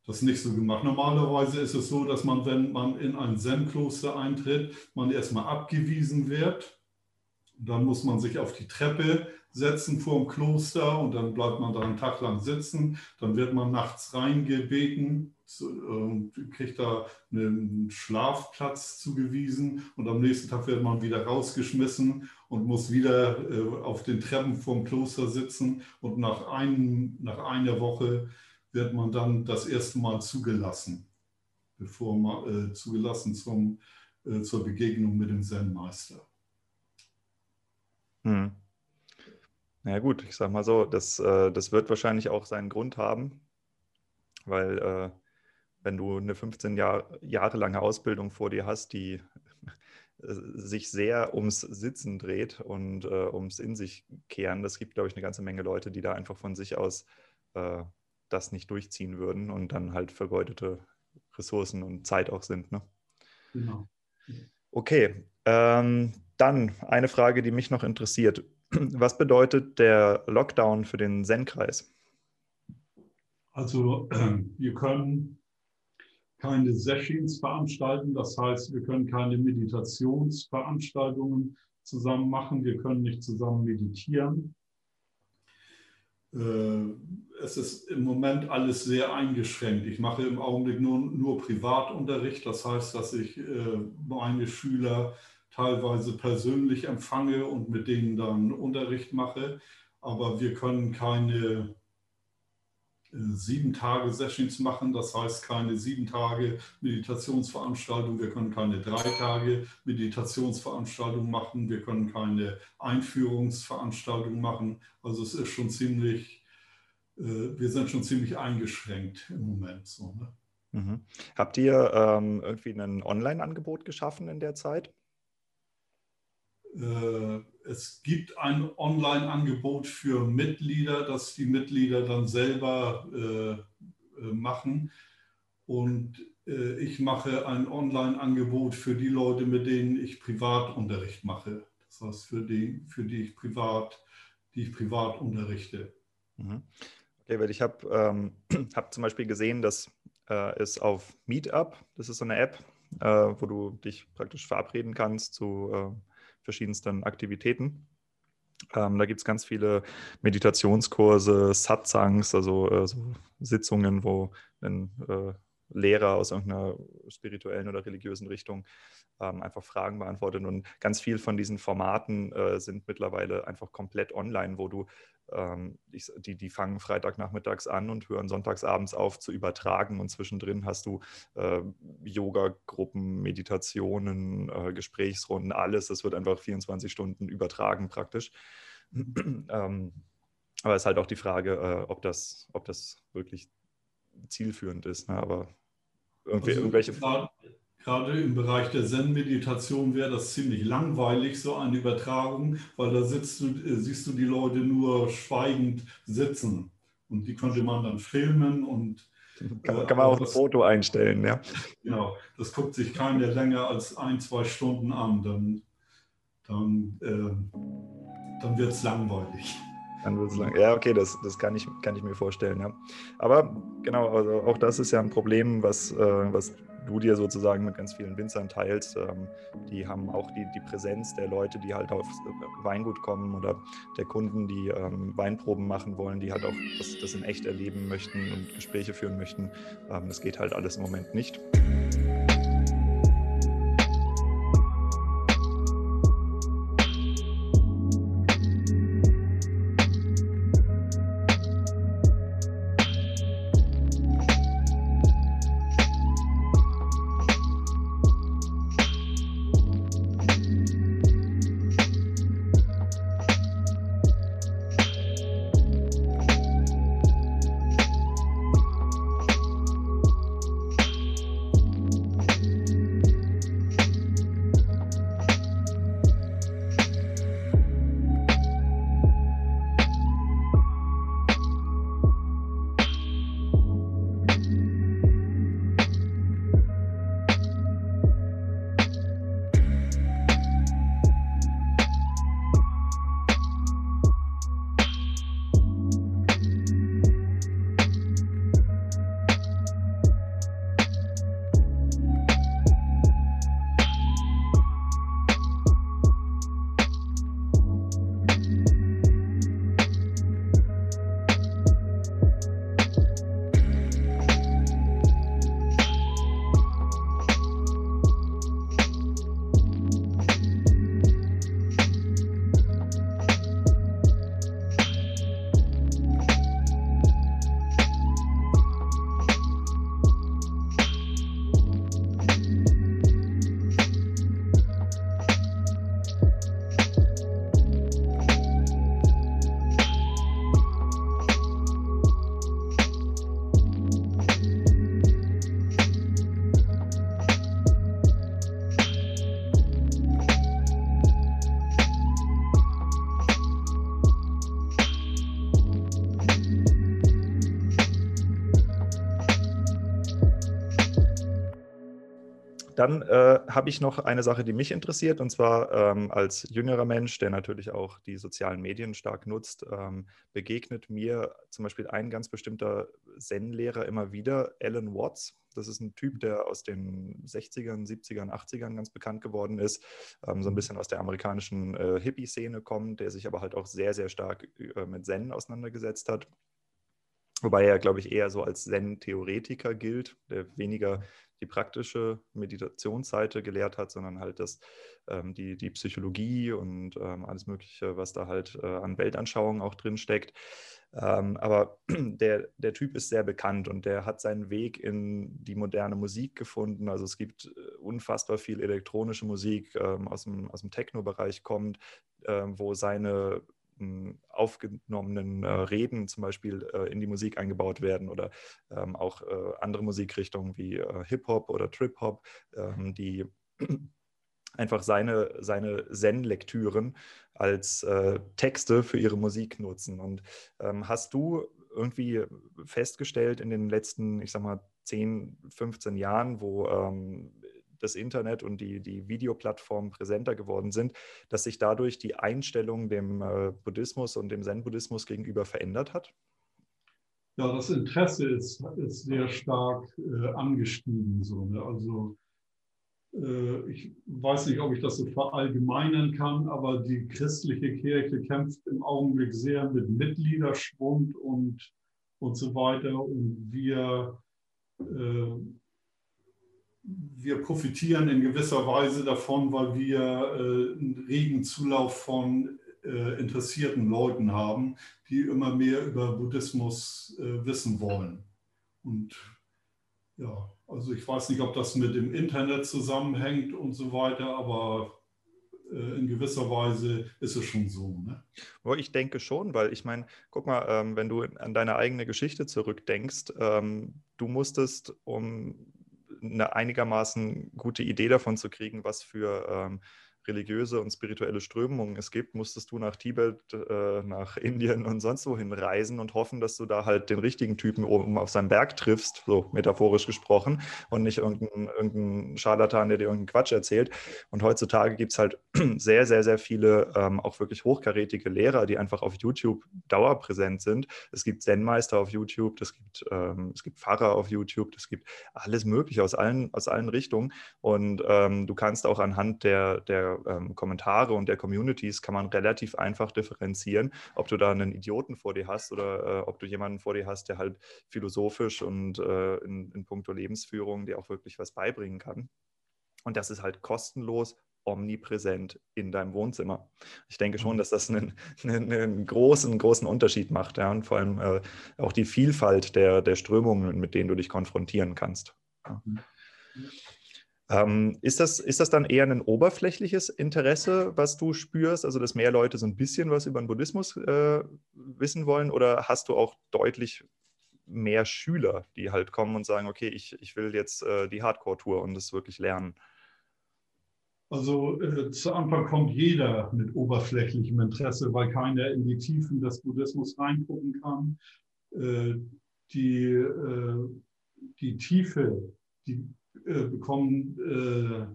das nicht so gemacht. Normalerweise ist es so, dass man, wenn man in ein Zen-Kloster eintritt, man erstmal abgewiesen wird. Dann muss man sich auf die Treppe setzen vor dem Kloster und dann bleibt man da einen Tag lang sitzen. Dann wird man nachts reingebeten und kriegt da einen Schlafplatz zugewiesen und am nächsten Tag wird man wieder rausgeschmissen und muss wieder äh, auf den Treppen vom Kloster sitzen und nach, einem, nach einer Woche wird man dann das erste Mal zugelassen, bevor man äh, zugelassen zum, äh, zur Begegnung mit dem Zen-Meister. Hm. Na gut, ich sag mal so, das, äh, das wird wahrscheinlich auch seinen Grund haben, weil äh, wenn du eine 15 Jahr, Jahre lange Ausbildung vor dir hast, die sich sehr ums Sitzen dreht und äh, ums in sich kehren, das gibt, glaube ich, eine ganze Menge Leute, die da einfach von sich aus äh, das nicht durchziehen würden und dann halt vergeudete Ressourcen und Zeit auch sind. Ne? Genau. Okay, ähm, dann eine Frage, die mich noch interessiert. Was bedeutet der Lockdown für den Zen-Kreis? Also <clears throat> wir können keine Sessions veranstalten, das heißt, wir können keine Meditationsveranstaltungen zusammen machen, wir können nicht zusammen meditieren. Äh, es ist im Moment alles sehr eingeschränkt. Ich mache im Augenblick nur, nur Privatunterricht, das heißt, dass ich äh, meine Schüler teilweise persönlich empfange und mit denen dann Unterricht mache. Aber wir können keine sieben Tage Sessions machen, das heißt keine sieben Tage Meditationsveranstaltung, wir können keine drei Tage Meditationsveranstaltung machen, wir können keine Einführungsveranstaltung machen. Also es ist schon ziemlich, äh, wir sind schon ziemlich eingeschränkt im Moment. So, ne? mhm. Habt ihr ähm, irgendwie ein Online-Angebot geschaffen in der Zeit? Äh, es gibt ein Online-Angebot für Mitglieder, das die Mitglieder dann selber äh, äh, machen. Und ich mache ein Online-Angebot für die Leute, mit denen ich Privatunterricht mache. Das heißt, für die, für die ich privat, die ich privat unterrichte. Mhm. Okay, weil ich habe ähm, <clears throat> hab zum Beispiel gesehen, dass äh, es auf Meetup, das ist so eine App, äh, wo du dich praktisch verabreden kannst zu äh, verschiedensten Aktivitäten. Ähm, da gibt es ganz viele Meditationskurse, Satsangs, also äh, so Sitzungen, wo ein äh, Lehrer aus irgendeiner spirituellen oder religiösen Richtung ähm, einfach Fragen beantwortet. Und ganz viel von diesen Formaten äh, sind mittlerweile einfach komplett online, wo du ich, die, die fangen Freitagnachmittags an und hören sonntagsabends auf zu übertragen. Und zwischendrin hast du äh, Yoga-Gruppen, Meditationen, äh, Gesprächsrunden, alles. Das wird einfach 24 Stunden übertragen praktisch. <clears throat> ähm, aber es ist halt auch die Frage, äh, ob, das, ob das wirklich zielführend ist. Ne? Aber irgendwie, also, irgendwelche. Gerade im Bereich der Zen-Meditation wäre das ziemlich langweilig, so eine Übertragung, weil da sitzt du, äh, siehst du die Leute nur schweigend sitzen. Und die könnte man dann filmen und. Kann, man, kann man auch das, ein Foto einstellen, ja. Genau, das guckt sich keiner länger als ein, zwei Stunden an. Dann, dann, äh, dann wird es langweilig. Dann wird es lang. Ja, okay, das, das kann, ich, kann ich mir vorstellen, ja. Aber genau, also auch das ist ja ein Problem, was, äh, was du dir sozusagen mit ganz vielen Winzern teilst. Ähm, die haben auch die, die Präsenz der Leute, die halt aufs Weingut kommen oder der Kunden, die ähm, Weinproben machen wollen, die halt auch das, das in echt erleben möchten und Gespräche führen möchten. Ähm, das geht halt alles im Moment nicht. Dann äh, habe ich noch eine Sache, die mich interessiert, und zwar ähm, als jüngerer Mensch, der natürlich auch die sozialen Medien stark nutzt, ähm, begegnet mir zum Beispiel ein ganz bestimmter Zen-Lehrer immer wieder, Alan Watts. Das ist ein Typ, der aus den 60ern, 70ern, 80ern ganz bekannt geworden ist, ähm, so ein bisschen aus der amerikanischen äh, Hippie-Szene kommt, der sich aber halt auch sehr, sehr stark äh, mit Zen auseinandergesetzt hat. Wobei er, glaube ich, eher so als Zen-Theoretiker gilt, der weniger die praktische Meditationsseite gelehrt hat, sondern halt das, ähm, die, die Psychologie und ähm, alles Mögliche, was da halt äh, an Weltanschauungen auch drin steckt. Ähm, aber <clears throat> der, der Typ ist sehr bekannt und der hat seinen Weg in die moderne Musik gefunden. Also es gibt äh, unfassbar viel elektronische Musik ähm, aus dem, aus dem Techno-Bereich kommt, äh, wo seine aufgenommenen äh, Reden zum Beispiel äh, in die Musik eingebaut werden oder ähm, auch äh, andere Musikrichtungen wie äh, Hip-Hop oder Trip-Hop, ähm, die <clears throat> einfach seine, seine Zen-Lektüren als äh, Texte für ihre Musik nutzen. Und ähm, hast du irgendwie festgestellt in den letzten, ich sag mal, 10, 15 Jahren, wo ähm, das Internet und die, die Videoplattformen präsenter geworden sind, dass sich dadurch die Einstellung dem äh, Buddhismus und dem Zen-Buddhismus gegenüber verändert hat? Ja, das Interesse ist, ist sehr stark äh, angestiegen. So, ne? Also äh, ich weiß nicht, ob ich das so verallgemeinern kann, aber die christliche Kirche kämpft im Augenblick sehr mit Mitgliederschwund und, und so weiter. Und wir äh, wir profitieren in gewisser Weise davon, weil wir äh, einen regen Zulauf von äh, interessierten Leuten haben, die immer mehr über Buddhismus äh, wissen wollen. Und ja, also ich weiß nicht, ob das mit dem Internet zusammenhängt und so weiter, aber in gewisser Weise ist es schon so. Ne? Ich denke schon, weil ich meine, guck mal, ähm, wenn du an deine eigene Geschichte zurückdenkst, ähm, du musstest, um eine einigermaßen gute Idee davon zu kriegen, was für ähm, religiöse und spirituelle Strömungen es gibt, musstest du nach Tibet, äh, nach <laughs> Indien und sonst wohin reisen und hoffen, dass du da halt den richtigen Typen oben auf seinem Berg triffst, so metaphorisch gesprochen, und nicht irgendeinen irgendein Scharlatan, der dir irgendeinen Quatsch erzählt. Und heutzutage gibt es halt <clears throat> sehr, sehr, sehr viele ähm, auch wirklich hochkarätige Lehrer, die einfach auf YouTube dauerpräsent sind. Es gibt Zen-Meister auf YouTube, es gibt, ähm, es gibt Pfarrer auf YouTube, es gibt alles Mögliche aus allen, aus allen Richtungen. Und ähm, du kannst auch anhand der, der ähm, Kommentare und der Communities kann man relativ einfach differenzieren, ob du da einen Idioten vor dir hast oder äh, ob du jemanden vor dir hast, der halt philosophisch und äh, in, in puncto Lebensführung dir auch wirklich was beibringen kann. Und das ist halt kostenlos omnipräsent in deinem Wohnzimmer. Ich denke schon, mhm. dass das einen, einen, einen großen, großen Unterschied macht. Ja? Und vor allem äh, auch die Vielfalt der, der Strömungen, mit denen du dich konfrontieren kannst. Ja. Mhm. Ähm, ist, das, ist das dann eher ein oberflächliches Interesse, was du spürst, also dass mehr Leute so ein bisschen was über den Buddhismus äh, wissen wollen, oder hast du auch deutlich mehr Schüler, die halt kommen und sagen, okay, ich, ich will jetzt äh, die Hardcore-Tour und das wirklich lernen? Also äh, zu Anfang kommt jeder mit oberflächlichem Interesse, weil keiner in die Tiefen des Buddhismus reingucken kann. Äh, die, äh, die Tiefe, die bekommen, äh,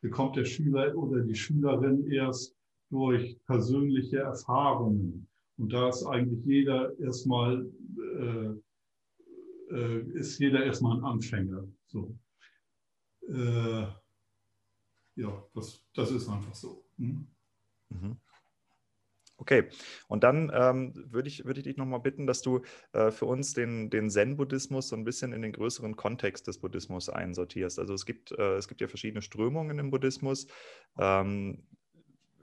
bekommt der Schüler oder die Schülerin erst durch persönliche Erfahrungen. Und da ist eigentlich jeder erstmal, äh, äh, ist jeder erstmal ein Anfänger. So. Äh, ja, das, das ist einfach so. Hm? Mhm. Okay, und dann ähm, würde ich, würd ich dich nochmal bitten, dass du äh, für uns den, den Zen-Buddhismus so ein bisschen in den größeren Kontext des Buddhismus einsortierst. Also es gibt, äh, es gibt ja verschiedene Strömungen im Buddhismus. Ähm,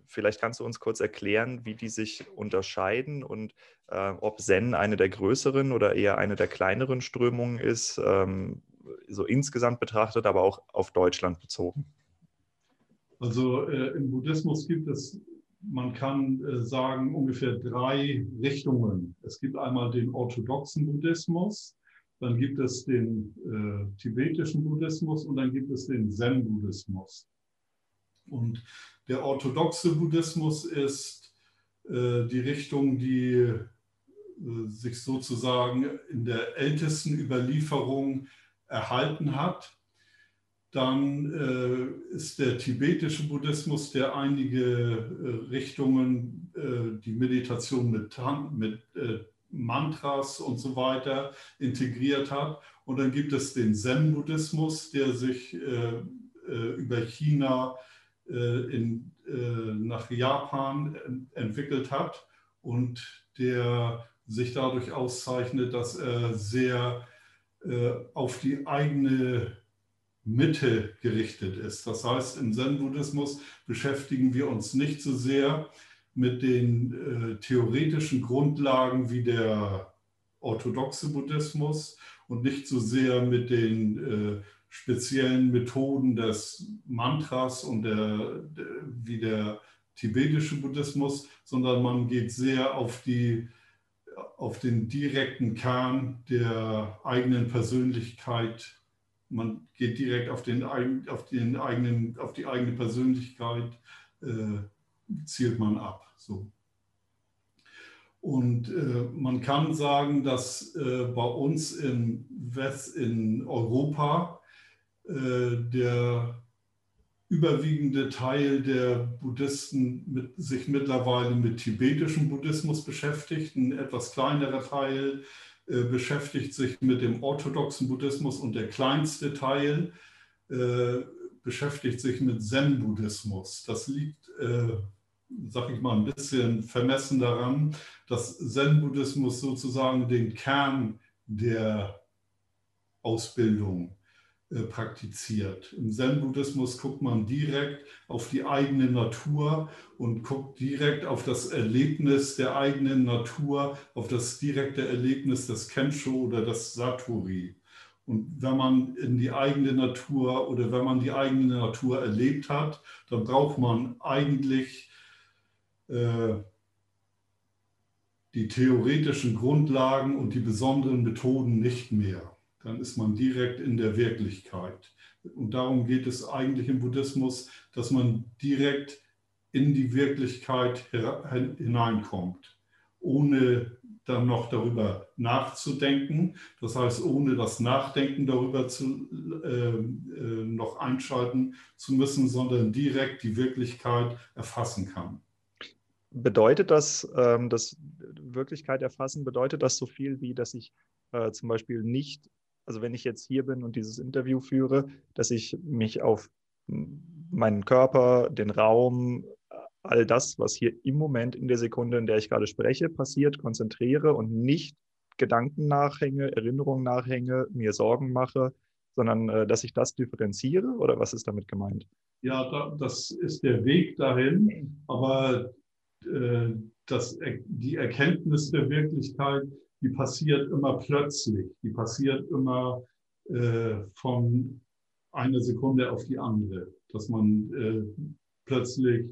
vielleicht kannst du uns kurz erklären, wie die sich unterscheiden und äh, ob Zen eine der größeren oder eher eine der kleineren Strömungen ist, ähm, so insgesamt betrachtet, aber auch auf Deutschland bezogen. Also äh, im Buddhismus gibt es man kann äh, sagen, ungefähr drei Richtungen. Es gibt einmal den orthodoxen Buddhismus, dann gibt es den äh, tibetischen Buddhismus und dann gibt es den Zen-Buddhismus. Und der orthodoxe Buddhismus ist äh, die Richtung, die äh, sich sozusagen in der ältesten Überlieferung erhalten hat. Dann äh, ist der tibetische Buddhismus, der einige äh, Richtungen, äh, die Meditation mit, mit äh, Mantras und so weiter integriert hat. Und dann gibt es den Zen-Buddhismus, der sich äh, äh, über China in, nach Japan entwickelt hat und der sich dadurch auszeichnet, dass er sehr auf die eigene Mitte gerichtet ist. Das heißt, im Zen-Buddhismus beschäftigen wir uns nicht so sehr mit den äh, theoretischen Grundlagen wie der orthodoxe Buddhismus und nicht so sehr mit den äh, speziellen Methoden des Mantras und der, der, wie der tibetische Buddhismus, sondern man geht sehr auf, die, auf den direkten Kern der eigenen Persönlichkeit man geht direkt auf, den, auf, den eigenen, auf die eigene Persönlichkeit, äh, zielt man ab. So. Und äh, man kann sagen, dass äh, bei uns in, West, in Europa äh, der überwiegende Teil der Buddhisten mit, sich mittlerweile mit tibetischem Buddhismus beschäftigt, ein etwas kleinerer Teil beschäftigt sich mit dem orthodoxen Buddhismus und der kleinste Teil äh, beschäftigt sich mit Zen-Buddhismus. Das liegt, äh, sag ich mal, ein bisschen vermessen daran, dass Zen-Buddhismus sozusagen den Kern der Ausbildung äh, praktiziert. Im Zen-Buddhismus guckt man direkt auf die eigene Natur und guckt direkt auf das Erlebnis der eigenen Natur, auf das direkte Erlebnis des Kensho oder des Satori. Und wenn man in die eigene Natur oder wenn man die eigene Natur erlebt hat, dann braucht man eigentlich äh, die theoretischen Grundlagen und die besonderen Methoden nicht mehr dann ist man direkt in der Wirklichkeit. Und darum geht es eigentlich im Buddhismus, dass man direkt in die Wirklichkeit hineinkommt, ohne dann noch darüber nachzudenken. Das heißt, ohne das Nachdenken darüber zu, äh, äh, noch einschalten zu müssen, sondern direkt die Wirklichkeit erfassen kann. Bedeutet das, ähm, das Wirklichkeit erfassen, bedeutet das so viel wie, dass ich äh, zum Beispiel nicht also wenn ich jetzt hier bin und dieses Interview führe, dass ich mich auf meinen Körper, den Raum, all das, was hier im Moment in der Sekunde, in der ich gerade spreche, passiert, konzentriere und nicht Gedanken nachhänge, Erinnerungen nachhänge, mir Sorgen mache, sondern äh, dass ich das differenziere oder was ist damit gemeint? Ja, da, das ist der Weg dahin, aber äh, das, die Erkenntnis der Wirklichkeit die passiert immer plötzlich, die passiert immer äh, von einer Sekunde auf die andere, dass man äh, plötzlich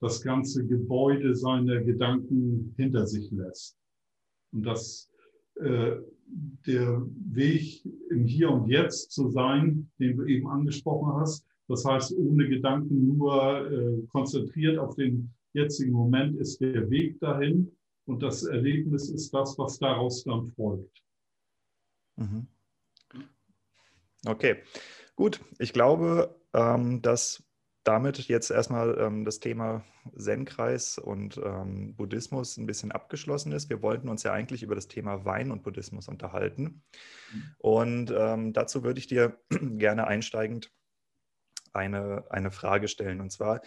das ganze Gebäude seiner Gedanken hinter sich lässt. Und dass äh, der Weg im Hier und Jetzt zu sein, den du eben angesprochen hast, das heißt, ohne Gedanken nur äh, konzentriert auf den jetzigen Moment ist der Weg dahin. Und das Erlebnis ist das, was daraus dann folgt. Mhm. Okay, gut. Ich glaube, ähm, dass damit jetzt erstmal ähm, das Thema Zen-Kreis und ähm, Buddhismus ein bisschen abgeschlossen ist. Wir wollten uns ja eigentlich über das Thema Wein und Buddhismus unterhalten. Und dazu würde ich dir <clears throat> gerne einsteigend eine, eine Frage stellen. Und zwar,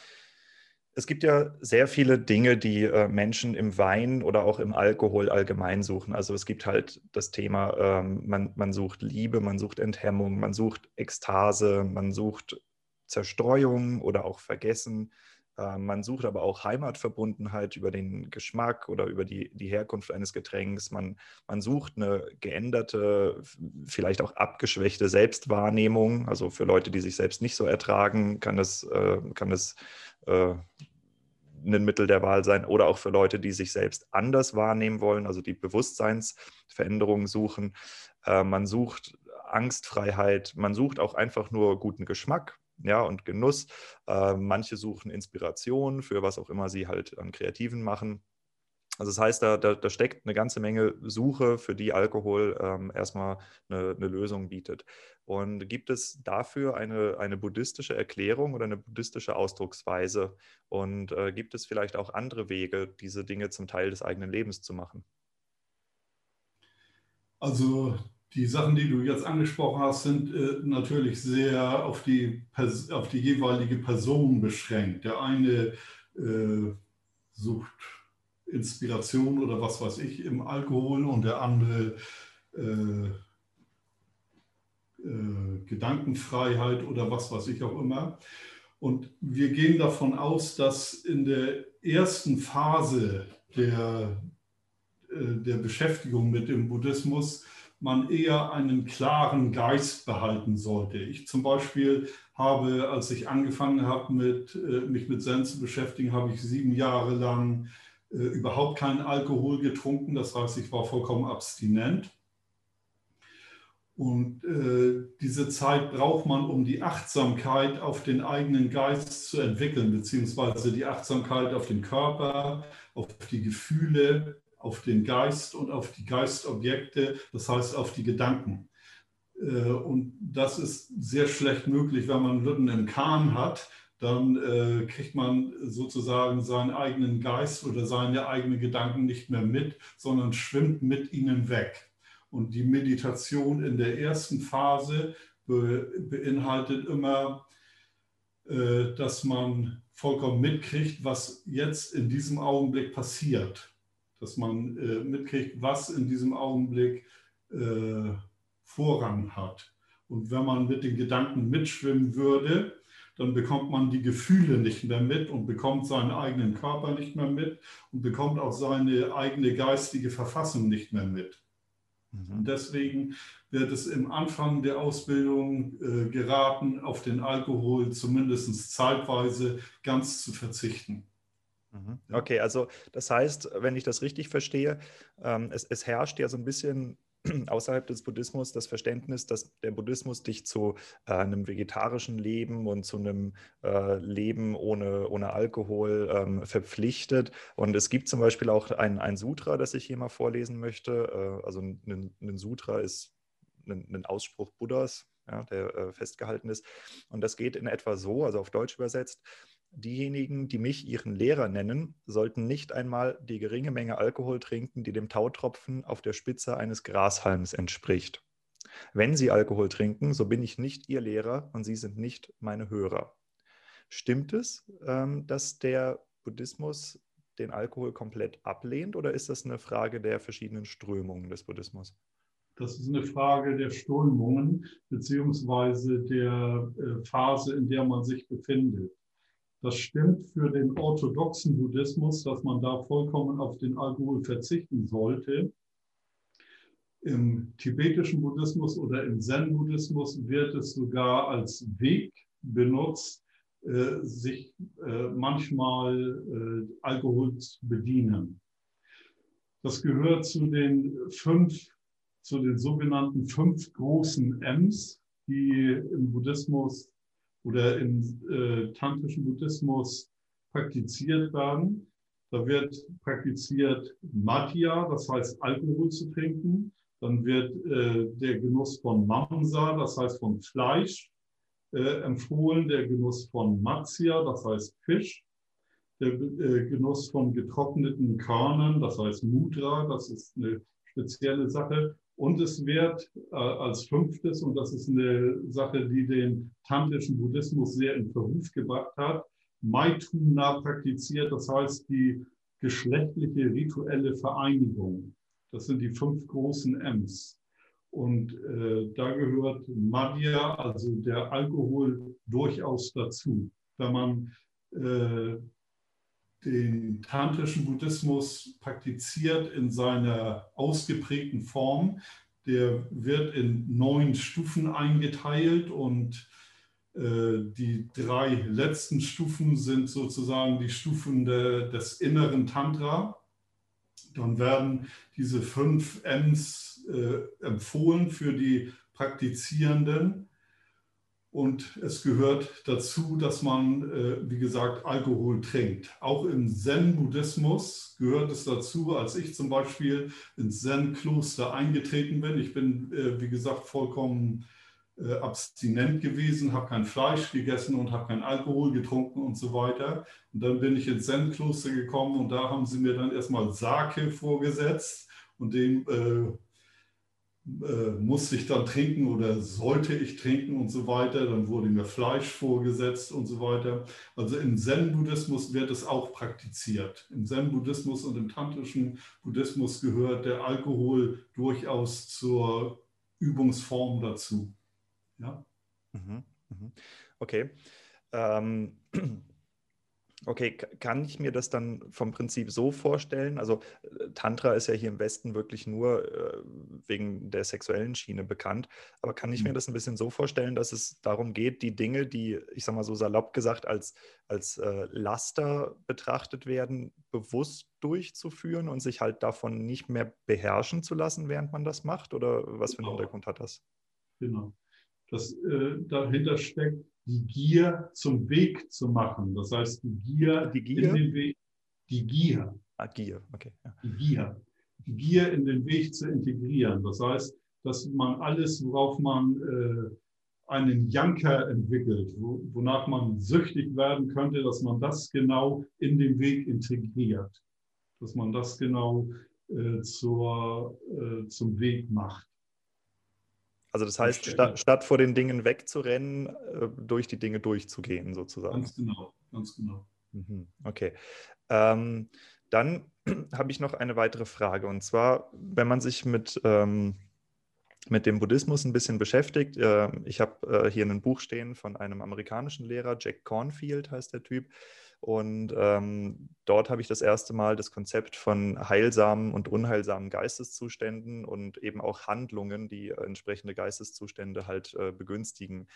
es gibt ja sehr viele Dinge, die äh, Menschen im Wein oder auch im Alkohol allgemein suchen. Also es gibt halt das Thema, ähm, man, man sucht Liebe, man sucht Enthemmung, man sucht Ekstase, man sucht Zerstreuung oder auch Vergessen. Äh, man sucht aber auch Heimatverbundenheit über den Geschmack oder über die, die Herkunft eines Getränks. Man, man sucht eine geänderte, vielleicht auch abgeschwächte Selbstwahrnehmung. Also für Leute, die sich selbst nicht so ertragen, kann das, äh, kann das äh, ein Mittel der Wahl sein oder auch für Leute, die sich selbst anders wahrnehmen wollen, also die Bewusstseinsveränderungen suchen. Äh, man sucht Angstfreiheit, man sucht auch einfach nur guten Geschmack ja, und Genuss. Äh, manche suchen Inspiration für was auch immer sie halt an Kreativen machen. Also das heißt, da, da, da, steckt eine ganze Menge Suche, für die Alkohol ähm, erstmal eine, eine, Lösung bietet. Und gibt es dafür eine, eine buddhistische Erklärung oder eine buddhistische Ausdrucksweise? Und äh, gibt es vielleicht auch andere Wege, diese Dinge zum Teil des eigenen Lebens zu machen? Also die Sachen, die du jetzt angesprochen hast, sind äh, natürlich sehr auf die, auf die jeweilige Person beschränkt. Der eine äh, sucht Inspiration oder was weiß ich im Alkohol und der andere äh, äh, Gedankenfreiheit oder was weiß ich auch immer. Und wir gehen davon aus, dass in der ersten Phase der, äh, der Beschäftigung mit dem Buddhismus man eher einen klaren Geist behalten sollte. Ich zum Beispiel habe, als ich angefangen habe, mit, äh, mich mit Zen zu beschäftigen, habe ich sieben Jahre lang überhaupt keinen Alkohol getrunken. Das heißt, ich war vollkommen abstinent. Und äh, diese Zeit braucht man, um die Achtsamkeit auf den eigenen Geist zu entwickeln, beziehungsweise die Achtsamkeit auf den Körper, auf die Gefühle, auf den Geist und auf die Geistobjekte, das heißt auf die Gedanken. Äh, und das ist sehr schlecht möglich, wenn man Lütten im Kahn hat, dann äh, kriegt man sozusagen seinen eigenen Geist oder seine eigenen Gedanken nicht mehr mit, sondern schwimmt mit ihnen weg. Und die Meditation in der ersten Phase be beinhaltet immer, äh, dass man vollkommen mitkriegt, was jetzt in diesem Augenblick passiert. Dass man äh, mitkriegt, was in diesem Augenblick äh, Vorrang hat. Und wenn man mit den Gedanken mitschwimmen würde, dann bekommt man die Gefühle nicht mehr mit und bekommt seinen eigenen Körper nicht mehr mit und bekommt auch seine eigene geistige Verfassung nicht mehr mit. Mhm. Und deswegen wird es im Anfang der Ausbildung äh, geraten, auf den Alkohol zumindest zeitweise ganz zu verzichten. Mhm. Okay, also das heißt, wenn ich das richtig verstehe, ähm, es, es herrscht ja so ein bisschen <clears throat> außerhalb des Buddhismus das Verständnis, dass der Buddhismus dich zu äh, einem vegetarischen Leben und zu einem äh, Leben ohne, ohne Alkohol ähm, verpflichtet. Und es gibt zum Beispiel auch ein, ein Sutra, das ich hier mal vorlesen möchte. Äh, also ein, ein, Sutra ist ein, ein Ausspruch Buddhas, ja, der äh, festgehalten ist. Und das geht in etwa so, also auf Deutsch übersetzt. Diejenigen, die mich ihren Lehrer nennen, sollten nicht einmal die geringe Menge Alkohol trinken, die dem Tautropfen auf der Spitze eines Grashalms entspricht. Wenn sie Alkohol trinken, so bin ich nicht ihr Lehrer und sie sind nicht meine Hörer. Stimmt es, ähm, dass der Buddhismus den Alkohol komplett ablehnt oder ist das eine Frage der verschiedenen Strömungen des Buddhismus? Das ist eine Frage der Strömungen beziehungsweise der äh, Phase, in der man sich befindet. Das stimmt für den orthodoxen Buddhismus, dass man da vollkommen auf den Alkohol verzichten sollte. Im tibetischen Buddhismus oder im Zen-Buddhismus wird es sogar als Weg benutzt, äh, sich äh, manchmal äh, Alkohol zu bedienen. Das gehört zu den fünf, zu den sogenannten fünf großen M's, die im Buddhismus oder im äh, tantrischen Buddhismus praktiziert werden. Da wird praktiziert Madhya, das heißt Alkohol zu trinken. Dann wird äh, der Genuss von Mamsa, das heißt von Fleisch, äh, empfohlen. Der Genuss von Matsya, das heißt Fisch. Der äh, Genuss von getrockneten Körnern, das heißt Mudra, das ist eine spezielle Sache. Und es wird äh, als fünftes, und das ist eine Sache, die den tantrischen Buddhismus sehr in Verruf gebracht hat, Maituna praktiziert, das heißt die geschlechtliche rituelle Vereinigung. Das sind die fünf großen M's. Und äh, da gehört Madhya, also der Alkohol, durchaus dazu. Wenn man äh, den tantrischen Buddhismus praktiziert in seiner ausgeprägten Form. Der wird in neun Stufen eingeteilt und äh, die drei letzten Stufen sind sozusagen die Stufen de, des inneren Tantra. Dann werden diese fünf M's äh, empfohlen für die Praktizierenden. Und es gehört dazu, dass man, äh, wie gesagt, Alkohol trinkt. Auch im Zen-Buddhismus gehört es dazu, als ich zum Beispiel ins Zen-Kloster eingetreten bin. Ich bin, äh, wie gesagt, vollkommen äh, abstinent gewesen, habe kein Fleisch gegessen und habe kein Alkohol getrunken und so weiter. Und dann bin ich ins Zen-Kloster gekommen und da haben sie mir dann erstmal Sake vorgesetzt und den äh, musste ich dann trinken oder sollte ich trinken und so weiter. Dann wurde mir Fleisch vorgesetzt und so weiter. Also im Zen-Buddhismus wird es auch praktiziert. Im Zen-Buddhismus und im tantrischen Buddhismus gehört der Alkohol durchaus zur Übungsform dazu. Ja? Mhm, mhm. Okay. Ähm, <clears throat> Okay, kann ich mir das dann vom Prinzip so vorstellen? Also äh, Tantra ist ja hier im Westen wirklich nur äh, wegen der sexuellen Schiene bekannt, aber kann ich mir mhm. das ein bisschen so vorstellen, dass es darum geht, die Dinge, die, ich sage mal so salopp gesagt, als, als äh, Laster betrachtet werden, bewusst durchzuführen und sich halt davon nicht mehr beherrschen zu lassen, während man das macht? Oder was für einen genau. Hintergrund hat das? Genau. Das, äh, dahinter steckt die Gier zum Weg zu machen. Das heißt, die Gier, die Gier? in den Weg, die Gier. Ah, Gier, okay. Ja. Die Gier. Die Gier in den Weg zu integrieren. Das heißt, dass man alles, worauf man äh, einen Janker entwickelt, wo, wonach man süchtig werden könnte, dass man das genau in den Weg integriert. Dass man das genau äh, zur, äh, zum Weg macht. Also das heißt, statt, statt, vor den Dingen wegzurennen, äh, durch die Dinge durchzugehen, sozusagen. Ganz genau, ganz genau. Mhm, okay. Ähm, dann <clears throat> habe ich noch eine weitere Frage. Und zwar, wenn man sich mit, ähm, mit dem Buddhismus ein bisschen beschäftigt, äh, ich habe äh, hier ein Buch stehen von einem amerikanischen Lehrer, Jack Cornfield heißt der Typ. Und ähm, dort habe ich das erste Mal das Konzept von heilsamen und unheilsamen Geisteszuständen und eben auch Handlungen, die entsprechende Geisteszustände halt äh, begünstigen,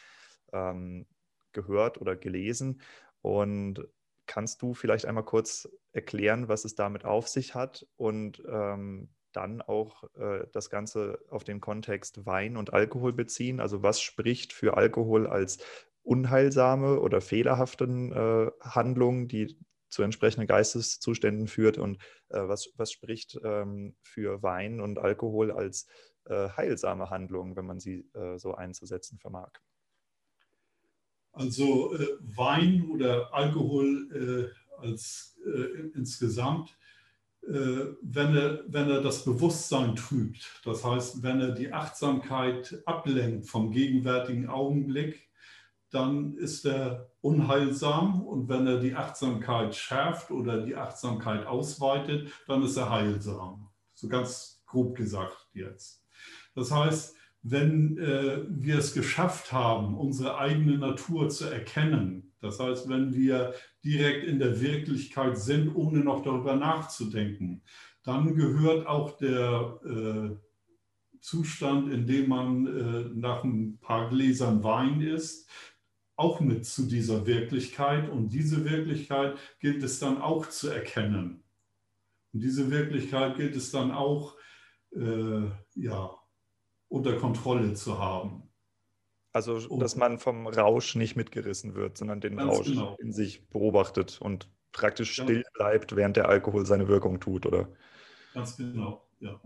ähm, gehört oder gelesen. Und kannst du vielleicht einmal kurz erklären, was es damit auf sich hat und ähm, dann auch äh, das Ganze auf den Kontext Wein und Alkohol beziehen? Also was spricht für Alkohol als unheilsame oder fehlerhaften äh, Handlungen, die zu entsprechenden Geisteszuständen führt und äh, was, was spricht ähm, für Wein und Alkohol als äh, heilsame Handlungen, wenn man sie äh, so einzusetzen vermag. Also äh, Wein oder Alkohol äh, als insgesamt, wenn, er, wenn er das Bewusstsein trübt, das heißt, wenn er die Achtsamkeit ablenkt vom gegenwärtigen Augenblick, dann ist er unheilsam und wenn er die Achtsamkeit schärft oder die Achtsamkeit ausweitet, dann ist er heilsam. So ganz grob gesagt jetzt. Das heißt, wenn äh, wir es geschafft haben, unsere eigene Natur zu erkennen, das heißt, wenn wir direkt in der Wirklichkeit sind, ohne noch darüber nachzudenken, dann gehört auch der äh, Zustand, in dem man äh, nach ein paar Gläsern Wein isst, auch mit zu dieser Wirklichkeit und diese Wirklichkeit gilt es dann auch zu erkennen. Und diese Wirklichkeit gilt es dann auch äh, ja, unter Kontrolle zu haben. Also, dass man vom Rausch nicht mitgerissen wird, sondern den Rausch genau. in sich beobachtet und praktisch still bleibt, während der Alkohol seine Wirkung tut, oder? Ganz genau, ja.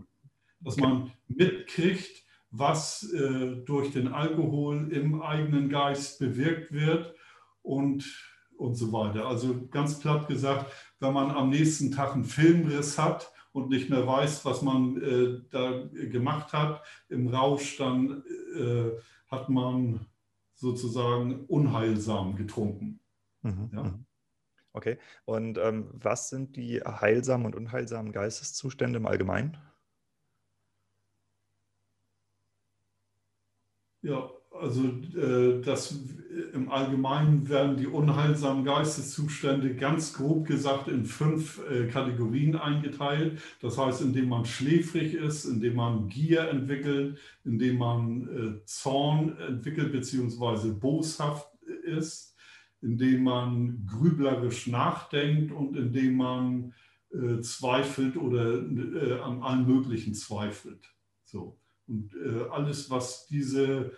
Dass okay. man mitkriegt, was äh, durch den Alkohol im eigenen Geist bewirkt wird und, und so weiter. Also ganz platt gesagt, wenn man am nächsten Tag einen Filmriss hat und nicht mehr weiß, was man äh, da gemacht hat im Rausch, dann äh, hat man sozusagen unheilsam getrunken. Mhm, ja? Mhm. Okay, und ähm, was sind die heilsamen und unheilsamen Geisteszustände im Allgemeinen? Ja, also äh, das, im Allgemeinen werden die unheilsamen Geisteszustände ganz grob gesagt in fünf äh, Kategorien eingeteilt. Das heißt, indem man schläfrig ist, indem man Gier entwickelt, indem man äh, Zorn entwickelt bzw. boshaft ist, indem man grüblerisch nachdenkt und indem man äh, zweifelt oder äh, an allem Möglichen zweifelt. So. Und äh, alles, was diese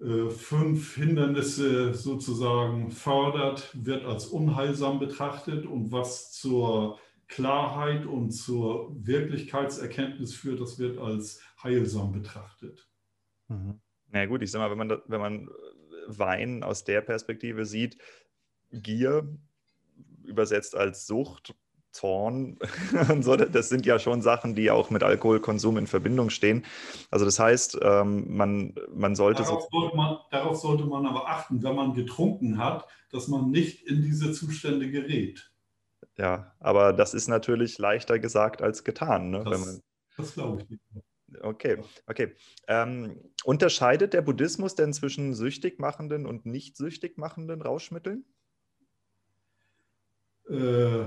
äh, fünf Hindernisse sozusagen fördert, wird als unheilsam betrachtet und was zur Klarheit und zur Wirklichkeitserkenntnis führt, das wird als heilsam betrachtet. Mhm. Na gut, ich sag mal, wenn man, wenn man Wein aus der Perspektive sieht, Gier übersetzt als Sucht, Zorn <laughs> und so, das sind ja schon Sachen, die auch mit Alkoholkonsum in Verbindung stehen. Also das heißt, ähm, man, man sollte... Darauf, so sollte man, darauf sollte man aber achten, wenn man getrunken hat, dass man nicht in diese Zustände gerät. Ja, aber das ist natürlich leichter gesagt als getan. Ne? Das, das glaube ich nicht. Okay, okay. Ähm, unterscheidet der Buddhismus denn zwischen süchtig machenden und nicht süchtig machenden Rauschmitteln? Äh,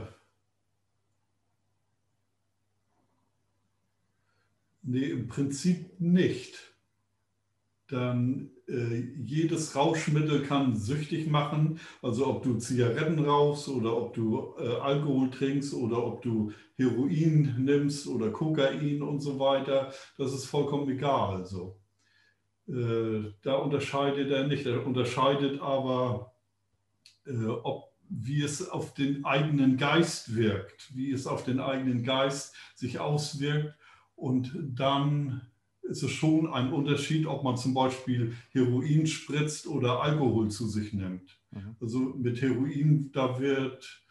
nee, im Prinzip nicht. Dann äh, jedes Rauschmittel kann süchtig machen. Also ob du Zigaretten rauchst oder ob du äh, Alkohol trinkst oder ob du Heroin nimmst oder Kokain und so weiter, das ist vollkommen egal. Also, äh, da unterscheidet er nicht. Er unterscheidet aber, äh, ob, wie es auf den eigenen Geist wirkt, wie es auf den eigenen Geist sich auswirkt. Und dann ist es schon ein Unterschied, ob man zum Beispiel Heroin spritzt oder Alkohol zu sich nimmt. Mhm. Also mit Heroin, da wird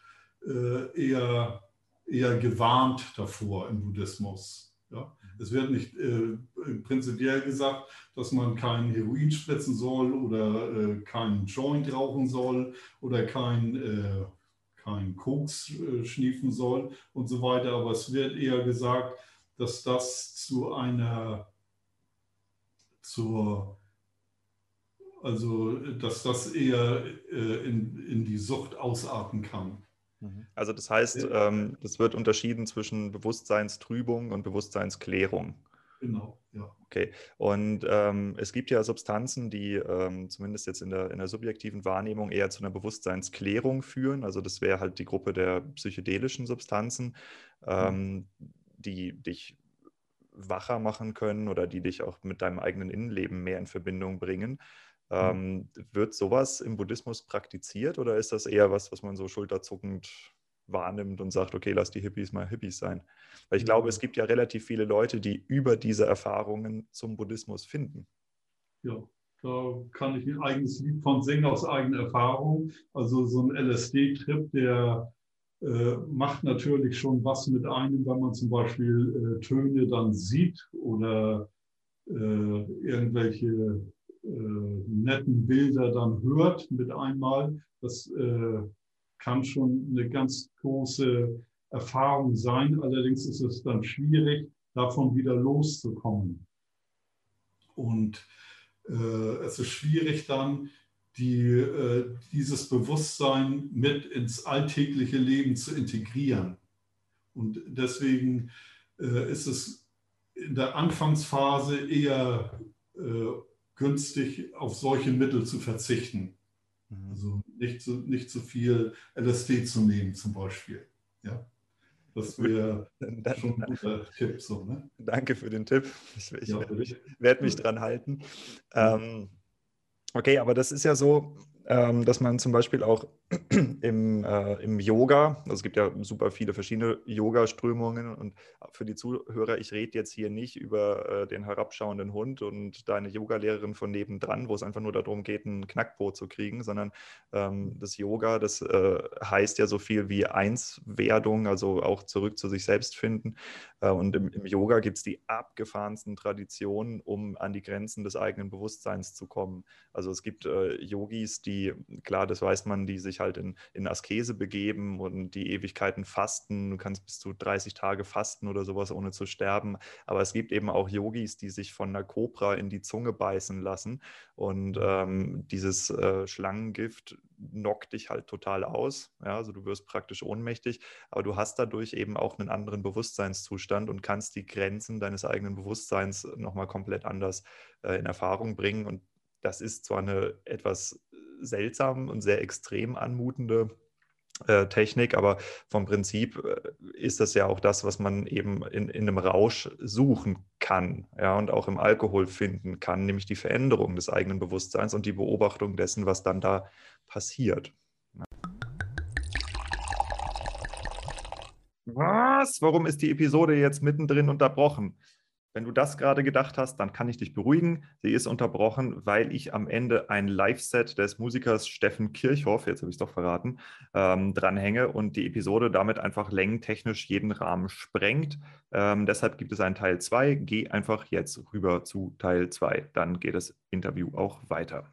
äh, eher, eher gewarnt davor im Buddhismus. Ja? Es wird nicht äh, prinzipiell gesagt, dass man kein Heroin spritzen soll oder äh, keinen Joint rauchen soll oder kein, äh, kein Koks äh, schniefen soll und so weiter. Aber es wird eher gesagt, dass das zu einer zur, also dass das eher äh, in, in die Sucht ausarten kann. Mhm. Also das heißt, ähm, das wird unterschieden zwischen Bewusstseinstrübung und Bewusstseinsklärung. Genau, ja. Okay, und ähm, es gibt ja Substanzen, die ähm, zumindest jetzt in der, in der subjektiven Wahrnehmung eher zu einer Bewusstseinsklärung führen. Also das wäre halt die Gruppe der psychedelischen Substanzen, mhm. Die dich wacher machen können oder die dich auch mit deinem eigenen Innenleben mehr in Verbindung bringen. Mhm. Ähm, wird sowas im Buddhismus praktiziert oder ist das eher was, was man so schulterzuckend wahrnimmt und sagt, okay, lass die Hippies mal Hippies sein? Weil ich glaube, es gibt ja relativ viele Leute, die über diese Erfahrungen zum Buddhismus finden. Ja, da kann ich ein eigenes Lied von singen aus eigener Erfahrung. Also so ein LSD-Trip, der äh, macht natürlich schon was mit einem, wenn man zum Beispiel äh, Töne dann sieht oder äh, irgendwelche äh, netten Bilder dann hört mit einmal. Das äh, kann schon eine ganz große Erfahrung sein. Allerdings ist es dann schwierig, davon wieder loszukommen. Und äh, es ist schwierig dann, die, äh, dieses Bewusstsein mit ins alltägliche Leben zu integrieren. Und deswegen äh, ist es in der Anfangsphase eher äh, günstig, auf solche Mittel zu verzichten. Mhm. Also nicht zu, nicht zu viel LSD zu nehmen zum Beispiel. Ja. Das wäre schon ein guter Tipp. So, ne? Danke für den Tipp. Ich, ich ja, werde mich, werd mich dran halten. Ähm, Okay, aber das ist ja so, ähm, dass man zum Beispiel auch im, äh, im Yoga, also es gibt ja super viele verschiedene Yoga-Strömungen und für die Zuhörer, ich rede jetzt hier nicht über äh, den herabschauenden Hund und deine Yogalehrerin von nebendran, wo es einfach nur darum geht, ein Knackbrot zu kriegen, sondern ähm, das Yoga, das äh, heißt ja so viel wie Einswerdung, also auch zurück zu sich selbst finden. Äh, und im, im Yoga gibt es die abgefahrensten Traditionen, um an die Grenzen des eigenen Bewusstseins zu kommen. Also es gibt äh, Yogis, die, klar, das weiß man, die sich halt in, in Askese begeben und die Ewigkeiten fasten. Du kannst bis zu 30 Tage fasten oder sowas, ohne zu sterben. Aber es gibt eben auch Yogis, die sich von einer Kobra in die Zunge beißen lassen. Und ähm, dieses äh, Schlangengift knockt dich halt total aus. Ja, also du wirst praktisch ohnmächtig, aber du hast dadurch eben auch einen anderen Bewusstseinszustand und kannst die Grenzen deines eigenen Bewusstseins nochmal komplett anders äh, in Erfahrung bringen. Und das ist zwar eine etwas seltsam und sehr extrem anmutende äh, Technik, aber vom Prinzip äh, ist das ja auch das, was man eben in, in einem Rausch suchen kann ja, und auch im Alkohol finden kann, nämlich die Veränderung des eigenen Bewusstseins und die Beobachtung dessen, was dann da passiert. Was? Warum ist die Episode jetzt mittendrin unterbrochen? Wenn du das gerade gedacht hast, dann kann ich dich beruhigen. Sie ist unterbrochen, weil ich am Ende ein Live-Set des Musikers Steffen Kirchhoff, jetzt habe ich es doch verraten, ähm, dranhänge und die Episode damit einfach längentechnisch jeden Rahmen sprengt. Ähm, deshalb gibt es einen Teil 2. Geh einfach jetzt rüber zu Teil 2. Dann geht das Interview auch weiter.